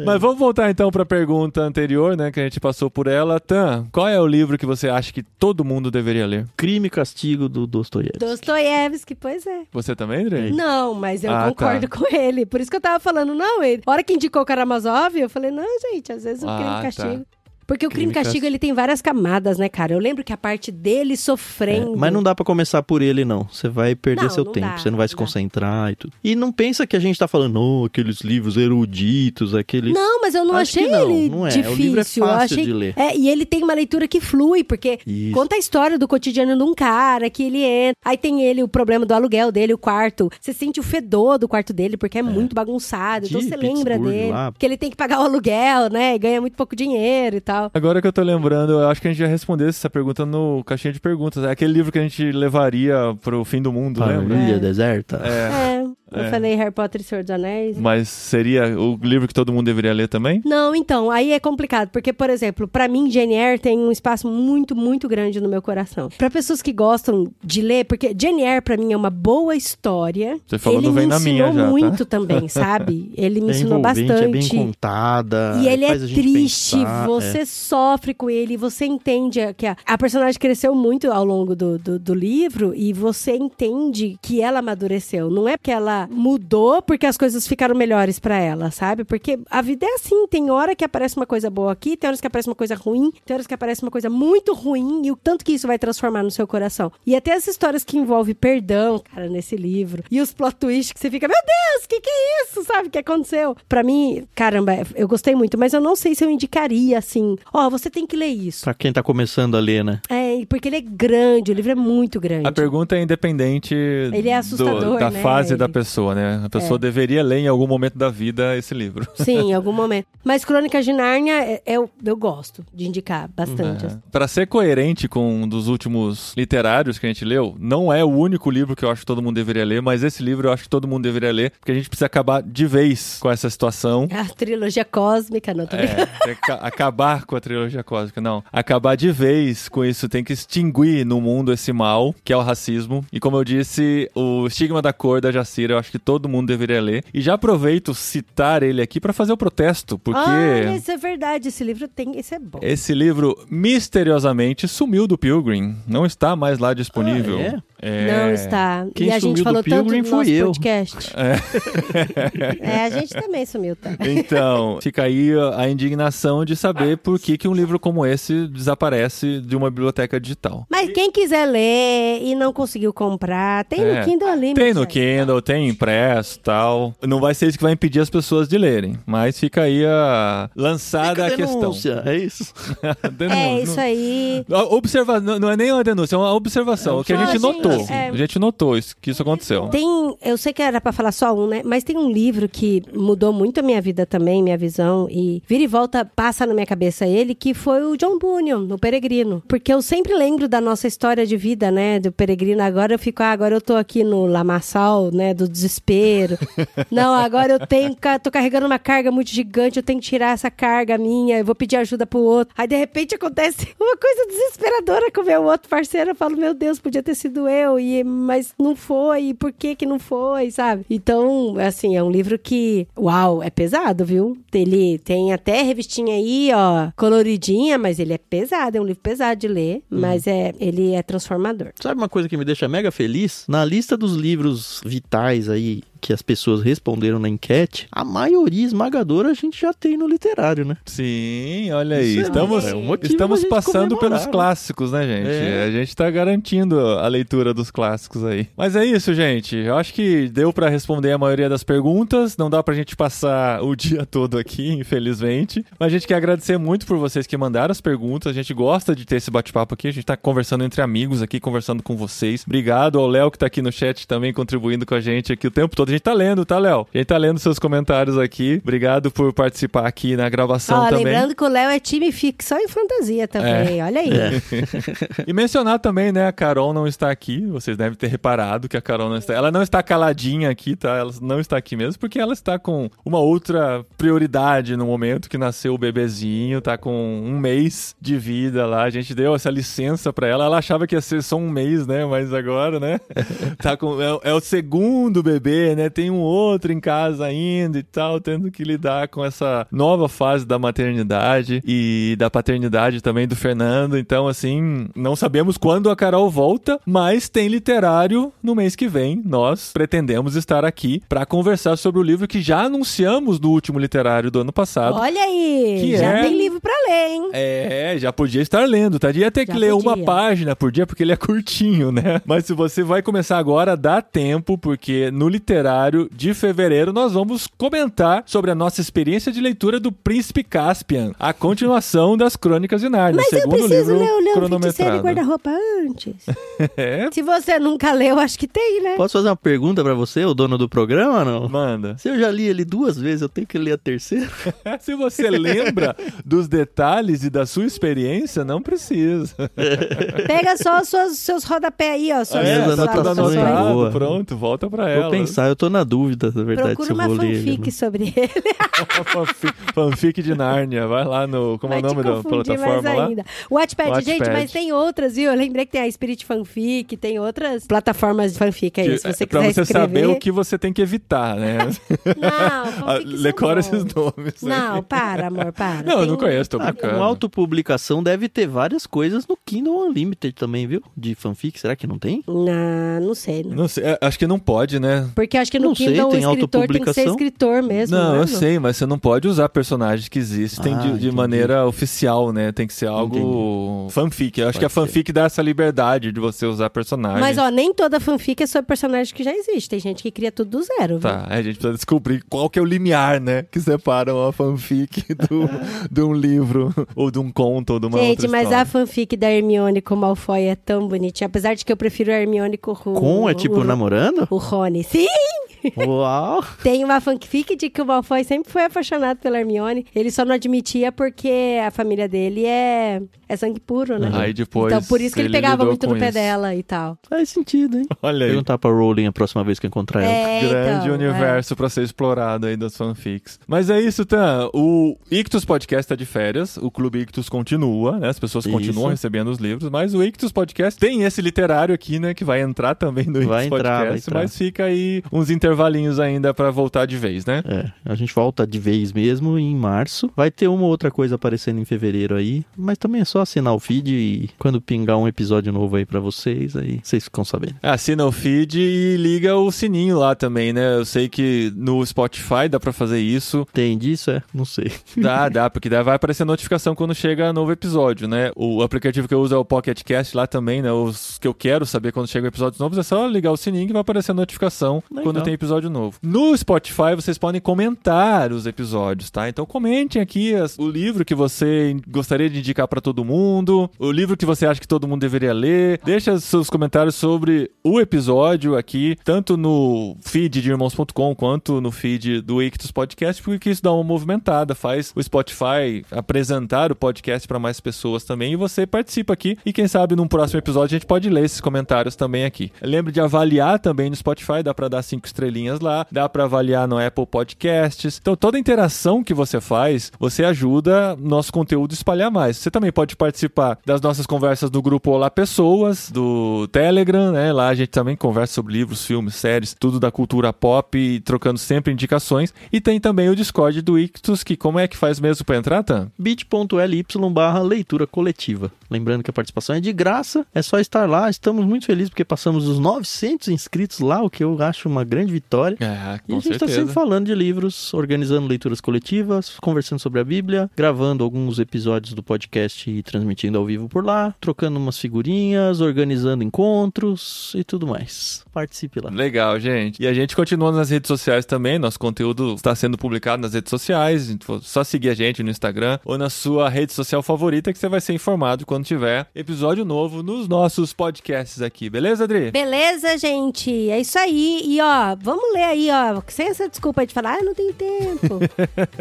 Mas vamos voltar então para a pergunta anterior, né, que a gente passou por ela. Tan, qual é o livro que você acha que todo mundo deveria ler? Crime e Castigo do Dostoiévski. Dostoiévski, pois é. Você também, Andrei? Não, mas eu Ah, concordo tá. Com ele. Por isso que eu tava falando, não, ele. A hora que indicou o Karamazov, eu falei, não, gente, às vezes o crime Ah, e castigo. Porque o crime e castigo, ele tem várias camadas, né, cara? Eu lembro que a parte dele É, sofrendo. mas não dá pra começar por ele, não. Você vai perder Não, seu não tempo, dá, você não vai se não dá. concentrar e tudo. E não pensa que a gente tá falando, não, aqueles livros eruditos, aqueles. Não, mas eu não Acho que achei não, ele não é. O difícil. livro é eu fácil achei... de ler. É, e ele tem uma leitura que flui, porque Isso. conta a história do cotidiano de um cara que ele entra. Aí tem ele, o problema do aluguel dele, o quarto. Você sente o fedor do quarto dele, porque é, muito bagunçado. Então De você lembra Pittsburgh dele. lá. Que ele tem que pagar o aluguel, né? E ganha muito pouco dinheiro e tal. Agora que eu tô lembrando, eu acho que a gente já respondeu essa pergunta no caixinha de perguntas. É aquele livro que a gente levaria pro fim do mundo, lembra? ilha É. deserta. É. É, eu É. falei Harry Potter e Senhor dos Anéis. Mas seria o livro que todo mundo deveria ler também? Não, então, aí é complicado, porque, por exemplo, pra mim, Jane Eyre tem um espaço muito, muito grande no meu coração. Pra pessoas que gostam de ler, porque Jane Eyre, pra mim, é uma boa história. Você falou ele do Vem me na ensinou Minha já, tá? muito também, sabe? Ele me É ensinou bastante. é bem contada. E ele é triste, pensar, você é. sofre com ele, você entende que a, a personagem cresceu muito ao longo do, do, do livro e você entende que ela amadureceu. Não é porque ela mudou porque as coisas ficaram melhores pra ela, sabe? Porque a vida é assim, tem hora que aparece uma coisa boa aqui, tem horas que aparece uma coisa ruim, tem horas que aparece uma coisa muito ruim e o tanto que isso vai transformar no seu coração. E até as histórias que envolvem perdão, cara, nesse livro, e os plot twists que você fica, meu Deus, o que que é isso, sabe? O que aconteceu? Pra mim, caramba, eu gostei muito, mas eu não sei se eu indicaria assim, ó, você tem que ler isso. Pra quem tá começando a ler, né? É, porque ele é grande, o livro é muito grande. A pergunta é independente Ele é assustador, do- da né? fase da Ele- pessoa, né? A pessoa deveria ler em algum momento da vida esse livro. Sim, em algum momento. Mas Crônicas de Nárnia, é- é- eu, eu gosto de indicar bastante. É. Pra ser coerente com um dos últimos literários que a gente leu, não é o único livro que eu acho que todo mundo deveria ler, mas esse livro eu acho que todo mundo deveria ler, porque a gente precisa acabar de vez com essa situação. A trilogia cósmica, não tô brincando. É, acabar com a trilogia cósmica, não. Acabar de vez com isso, tem que extinguir no mundo esse mal, que é o racismo. E como eu disse, o estigma da cor da Jacira, eu acho que todo mundo deveria ler. E já aproveito citar ele aqui pra fazer o protesto, porque Ah, isso é verdade, esse livro tem, esse é bom. esse livro misteriosamente sumiu do Pilgrim. Não está mais lá disponível. Ah, É. Não está. Quem e a gente falou tanto no nosso eu. podcast. É. a gente também sumiu, tá? Então, fica aí a indignação de saber por que, que um livro como esse desaparece de uma biblioteca digital. Mas quem quiser ler e não conseguiu comprar, tem É. no Kindle ali. Tem no. Kindle, tem impresso tal. Não vai ser isso que vai impedir as pessoas de lerem. Mas fica aí a lançada a Fica a questão. denúncia, É isso. Denúncia. É isso aí. Observa... Não não é nem uma denúncia, é uma observação. É o que a gente Não, notou. é. A gente notou isso, que isso aconteceu. Tem, eu sei que era pra falar só um, né? Mas tem um livro que mudou muito a minha vida também, minha visão e vira e volta passa na minha cabeça ele, que foi o John Bunyan, o Peregrino, porque eu sempre lembro da nossa história de vida, né, do Peregrino. Agora eu fico, ah, agora eu tô aqui no lamaçal, né, do desespero. Não, agora eu tenho, tô carregando uma carga muito gigante, eu tenho que tirar essa carga minha, eu vou pedir ajuda pro outro. Aí de repente acontece uma coisa desesperadora com o meu outro parceiro, eu falo, meu Deus, podia ter sido eu, e, mas não foi, e por que que não foi, sabe? Então, assim, é um livro que, uau, é pesado, viu? Ele tem até revistinha aí, ó, coloridinha, mas ele é pesado, é um livro pesado de ler, mas é, ele é transformador. Sabe uma coisa que me deixa mega feliz? Na lista dos livros vitais aí que as pessoas responderam na enquete, a maioria esmagadora a gente já tem no literário, né? Sim, olha aí. Isso estamos é um estamos passando comemorar, pelos né? clássicos, né, gente? É. A gente tá garantindo a leitura dos clássicos aí. Mas é isso, gente. Eu acho que deu pra responder a maioria das perguntas. Não dá pra gente passar o dia todo aqui, infelizmente. Mas a gente quer agradecer muito por vocês que mandaram as perguntas. A gente gosta de ter esse bate-papo aqui. A gente tá conversando entre amigos aqui, conversando com vocês. Obrigado ao Léo que tá aqui no chat também contribuindo com a gente aqui o tempo todo. A gente tá lendo, tá, Léo? A gente tá lendo seus comentários aqui. Obrigado por participar aqui na gravação Ó, também. lembrando que o Léo é time ficção e fantasia também, olha aí. E mencionar também, né, a Carol não está aqui. Vocês devem ter reparado que a Carol não está. Ela não está caladinha aqui, tá? Ela não está aqui mesmo porque ela está com uma outra prioridade no momento que nasceu o bebezinho, tá com um mês de vida lá. A gente deu essa licença pra ela. Ela achava que ia ser só um mês, né? Mas agora, né? Tá com é, é o segundo bebê, né? Tem um outro em casa ainda e tal, tendo que lidar com essa nova fase da maternidade e da paternidade também do Fernando. Então, assim, não sabemos quando a Carol volta, mas tem literário no mês que vem. Nós pretendemos estar aqui para conversar sobre o livro que já anunciamos no último literário do ano passado. Olha aí, Que já é- tem livro pra ler, hein? É, já podia estar lendo, tá? Ia ter que Já ler uma podia. página por dia, porque ele é curtinho, né? Mas se você vai começar agora, dá tempo, porque no literário de fevereiro nós vamos comentar sobre a nossa experiência de leitura do Príncipe Caspian, a continuação das Crônicas de Nárnia, Mas eu segundo preciso livro ler o Leão Feiticeiro e. Guarda-Roupa antes. É, Se você nunca leu, acho que tem, né? Posso fazer uma pergunta pra você, o dono do programa, ou não? manda. Se eu já li ele duas vezes, eu tenho que ler a terceira? Se você lembra dos detalhes e da sua experiência, não precisa. Pega só os seus, seus rodapé aí, ó. Suas, É, tá tudo anotado, pronto, volta pra Vou ela. pensar, eu tô na dúvida, na verdade, Procura se eu uma vou ler ele. fanfic sobre ele. fanfic, de Nárnia. Vai lá no. Como é Vai o nome da plataforma mais lá? ainda. O Wattpad, Wattpad. gente, mas tem outras, viu? Eu lembrei que tem a Spirit Fanfic, tem outras plataformas de fanfic aí, Que- se você é pra quiser você escrever. saber o que você tem que evitar, né? Não, Ah, Decora esses nomes. aí. Não, para, amor, para. Não, eu Tem não um- conheço, tô Ah, brincando. com autopublicação deve ter várias coisas no Kindle Unlimited também, viu? De fanfic, será que não tem? Não, não sei. não. Não sei, é, acho que não pode, né? Porque acho que no Não sei, Kindle o tem escritor tem que ser escritor mesmo. não, né, eu Lu? sei, mas você não pode usar personagens que existem Ah, de, de entendi. maneira oficial, né? Tem que ser algo fanfic. Eu acho que a Pode ser. fanfic dá essa liberdade de você usar personagens. Mas, ó, nem toda fanfic é sobre personagem que já existe. Tem gente que cria tudo do zero, viu? Tá, a gente precisa descobrir qual que é o limiar, né? Que separa uma fanfic do, de um livro, ou de um conto, ou de uma Gente, outra mas história. a fanfic da Hermione com o Malfoy é tão bonitinha. Apesar de que eu prefiro a Hermione com o... Com é tipo o, namorando? O Rony. Sim! thing. Uau! Tem uma fanfic de que o Malfoy sempre foi apaixonado pela Hermione. Ele só não admitia porque a família dele é, é sangue puro, né? Aí depois então por isso que ele, ele pegava muito no pé isso. dela e tal. Faz sentido, hein? Olha aí. Perguntar pra Rowling a próxima vez que eu encontrar ela. É, Grande então, universo pra ser explorado aí das fanfics. Mas é isso, Tan. O Ictus Podcast tá de férias, o Clube Ictus continua, né? As pessoas Isso. continuam recebendo os livros, mas o Ictus Podcast tem esse literário aqui, né? Que vai entrar também no Vai Ictus entrar, vai Podcast, entrar. mas fica aí uns intervalinhos ainda pra voltar de vez, né? É, a gente volta de vez mesmo em março. Vai ter uma outra coisa aparecendo em fevereiro aí, mas também é só assinar o feed e quando pingar um episódio novo aí pra vocês, aí vocês ficam sabendo. Assina o feed e liga o sininho lá também, né? Eu sei que no Spotify dá pra fazer isso. Tem disso? É? Não sei. Dá, dá, porque daí vai aparecer notificação quando chega novo episódio, né? O aplicativo que eu uso é o Pocket Cast lá também, né? Os que eu quero saber quando chegam episódios novos é só ligar o sininho que vai aparecer a notificação Legal. quando tem episódio novo. No Spotify vocês podem comentar os episódios, tá? Então comentem aqui as- o livro que você gostaria de indicar pra todo mundo, o livro que você acha que todo mundo deveria ler. Deixa seus comentários sobre o episódio aqui, tanto no feed de irmãos.com quanto no feed do Ictus Podcast, porque isso dá uma movimentada, faz o Spotify apresentar o podcast para mais pessoas também e você participa aqui e quem sabe num próximo episódio a gente pode ler esses comentários também aqui. Lembre de avaliar também no Spotify, dá para dar cinco estrelinhas lá, dá para avaliar no Apple Podcasts. Então toda interação que você faz, você ajuda nosso conteúdo a espalhar mais. Você também pode participar das nossas conversas do grupo Olá Pessoas, do Telegram, né? Lá a gente também conversa sobre livros, filmes, séries, tudo da cultura pop, trocando sempre indicações. E tem também o Discord do Ictus, que como é que faz mesmo para entrar, Tan? bit.ly barra leitura coletiva. Lembrando que a participação é de graça, é só estar lá. Estamos muito felizes porque passamos os 900 inscritos lá, o que eu acho uma grande vitória. É, E a gente está sempre falando de livros, organizando leituras coletivas, conversando sobre a Bíblia, gravando alguns episódios do podcast e transmitindo ao vivo por lá, trocando umas figurinhas, organizando encontros e tudo mais. Participe lá. Legal, gente. E a gente continua nas redes sociais também. Nosso conteúdo está sendo publicado nas redes sociais. Então, Só seguir a gente no Instagram ou na sua rede social favorita que você vai ser informado quando tiver episódio novo nos nossos podcasts aqui. Beleza, Adri? Beleza, gente? É isso aí. E ó, vamos ler aí, ó. Sem essa desculpa de falar, ah, não tem tempo.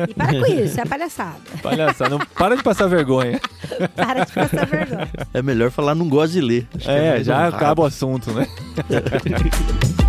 e para com isso, é palhaçada. Palhaçada, não para de passar vergonha. Para de passar vergonha. É melhor falar não gosto de ler. Acho É, mais já honrado. acaba o assunto, né?